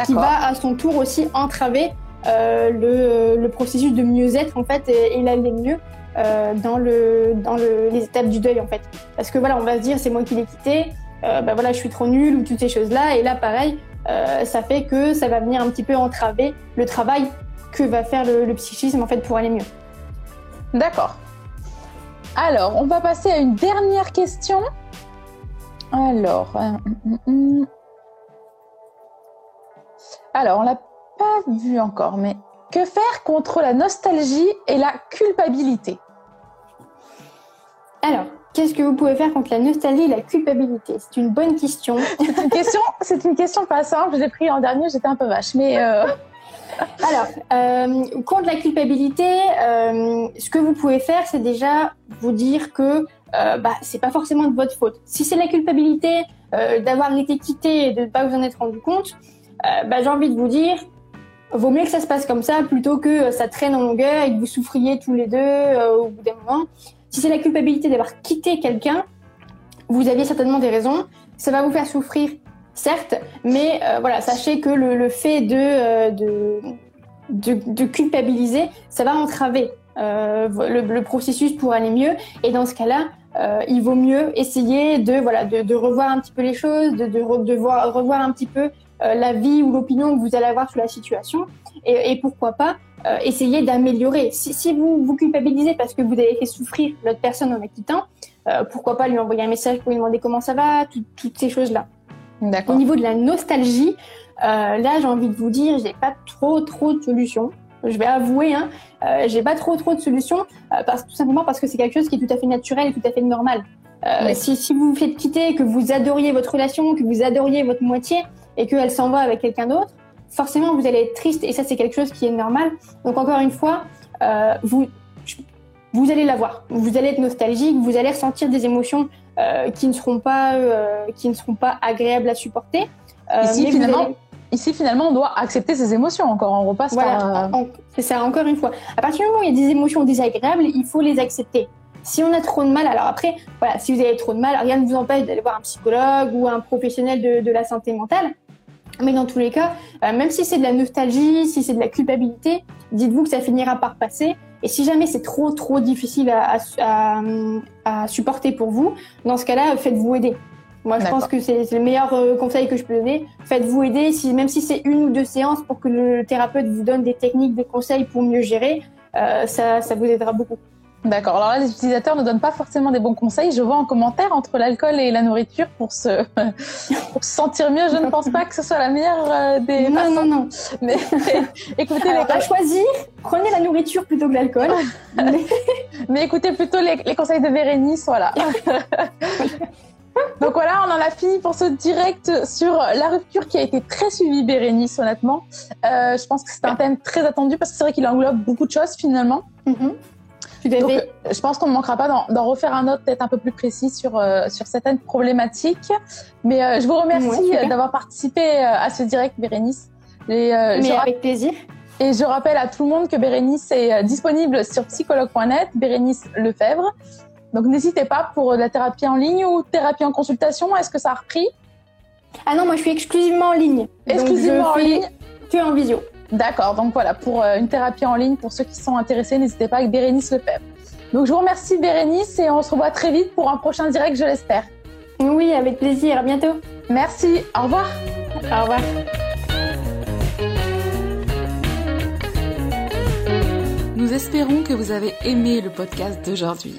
Speaker 2: qui va à son tour aussi entraver le, le, processus de mieux-être en fait et, et l'aller mieux. Euh, dans, le, dans le, les étapes du deuil en fait. Parce que voilà, on va se dire c'est moi qui l'ai quitté, euh, bah voilà, je suis trop nulle ou toutes ces choses-là. Et là, pareil, euh, ça fait que ça va venir un petit peu entraver le travail que va faire le, le psychisme en fait pour aller mieux.
Speaker 1: D'accord. Alors, on va passer à une dernière question. Alors, euh, mm, mm, mm. alors on l'a pas vu encore, mais que faire contre la nostalgie et la culpabilité?
Speaker 2: Alors, qu'est-ce que vous pouvez faire contre la nostalgie et la culpabilité? C'est une bonne question.
Speaker 1: c'est une question, c'est une question pas simple. J'ai pris en dernier, j'étais un peu vache, mais. Euh...
Speaker 2: Alors, euh, contre la culpabilité, euh, ce que vous pouvez faire, c'est déjà vous dire que euh, bah, c'est pas forcément de votre faute. Si c'est la culpabilité d'avoir été quitté et de ne pas vous en être rendu compte, bah, j'ai envie de vous dire, vaut mieux que ça se passe comme ça plutôt que ça traîne en longueur et que vous souffriez tous les deux euh, au bout d'un moment. Si c'est la culpabilité d'avoir quitté quelqu'un, vous aviez certainement des raisons. Ça va vous faire souffrir, certes, mais euh, voilà, sachez que le, fait de, euh, de, de, culpabiliser, ça va entraver euh, le, processus pour aller mieux. Et dans ce cas-là, euh, il vaut mieux essayer de voilà de, revoir un petit peu les choses, de, de, de voir, revoir un petit peu euh, la vie ou l'opinion que vous allez avoir sur la situation et, et pourquoi pas euh, essayer d'améliorer. Si, si, vous vous culpabilisez parce que vous avez fait souffrir l'autre personne en la quittant, euh, pourquoi pas lui envoyer un message pour lui demander comment ça va, tout, toutes ces choses-là. Au niveau de la nostalgie, euh, là j'ai envie de vous dire, j'ai pas trop trop de solutions. Je vais avouer, hein, j'ai pas trop trop de solutions parce tout simplement parce que c'est quelque chose qui est tout à fait naturel et tout à fait normal. Si, si vous vous faites quitter, que vous adoriez votre relation, que vous adoriez votre moitié et qu'elle s'en va avec quelqu'un d'autre, forcément vous allez être triste et ça c'est quelque chose qui est normal. Donc encore une fois, euh, vous vous allez l'avoir, vous allez être nostalgique, vous allez ressentir des émotions euh, qui ne seront pas euh, qui ne seront pas agréables à supporter.
Speaker 1: Euh, ici finalement, allez... ici finalement on doit accepter ces émotions encore. On repasse
Speaker 2: voilà, par. C'est ça encore une fois. À partir du moment où il y a des émotions désagréables, il faut les accepter. Si on a trop de mal, alors après, voilà, si vous avez trop de mal, rien ne vous empêche d'aller voir un psychologue ou un professionnel de, de la santé mentale. Mais dans tous les cas, euh, même si c'est de la nostalgie, si c'est de la culpabilité, dites-vous que ça finira par passer. Et si jamais c'est trop trop difficile à, à, à, supporter pour vous, dans ce cas-là, faites-vous aider. Moi, je pense que c'est le meilleur euh, conseil que je peux donner. Faites-vous aider, si, même si c'est une ou deux séances pour que le thérapeute vous donne des techniques, des conseils pour mieux gérer, euh, ça, ça vous aidera beaucoup.
Speaker 1: D'accord. Alors là, les utilisateurs ne donnent pas forcément des bons conseils. Je vois en commentaire entre l'alcool et la nourriture pour se, pour se sentir mieux. Je ne pense pas que ce soit la meilleure euh, des.
Speaker 2: Non, non, non.
Speaker 1: Mais, écoutez,
Speaker 2: Alors, les... à choisir, prenez la nourriture plutôt que l'alcool.
Speaker 1: mais... mais... écoutez plutôt les, les conseils de Bérénice, voilà. Donc voilà, on en a fini pour ce direct sur la rupture qui a été très suivie, Bérénice, honnêtement. Euh, je pense que c'est un thème très attendu parce que c'est vrai qu'il englobe beaucoup de choses finalement.
Speaker 2: Mm -hmm.
Speaker 1: Donc, euh, je pense qu'on ne manquera pas d'en refaire un autre peut-être un peu plus précis sur, euh, sur certaines problématiques. Mais euh, je vous remercie ouais, d'avoir participé à ce direct, Bérénice.
Speaker 2: Et, Mais avec plaisir.
Speaker 1: Et je rappelle à tout le monde que Bérénice est disponible sur psychologue.net, Bérénice Lefebvre. Donc n'hésitez pas pour la thérapie en ligne ou thérapie en consultation. Est-ce que ça a repris?
Speaker 2: Ah non, moi je suis exclusivement en ligne.
Speaker 1: Exclusivement en ligne
Speaker 2: Que en visio.
Speaker 1: D'accord, donc voilà, pour une thérapie en ligne, pour ceux qui sont intéressés, n'hésitez pas avec Bérénice Lefebvre. Donc je vous remercie Bérénice et on se revoit très vite pour un prochain direct, je l'espère.
Speaker 2: Oui, avec plaisir, à bientôt.
Speaker 1: Merci, au revoir.
Speaker 2: Au revoir.
Speaker 3: Nous espérons que vous avez aimé le podcast d'aujourd'hui.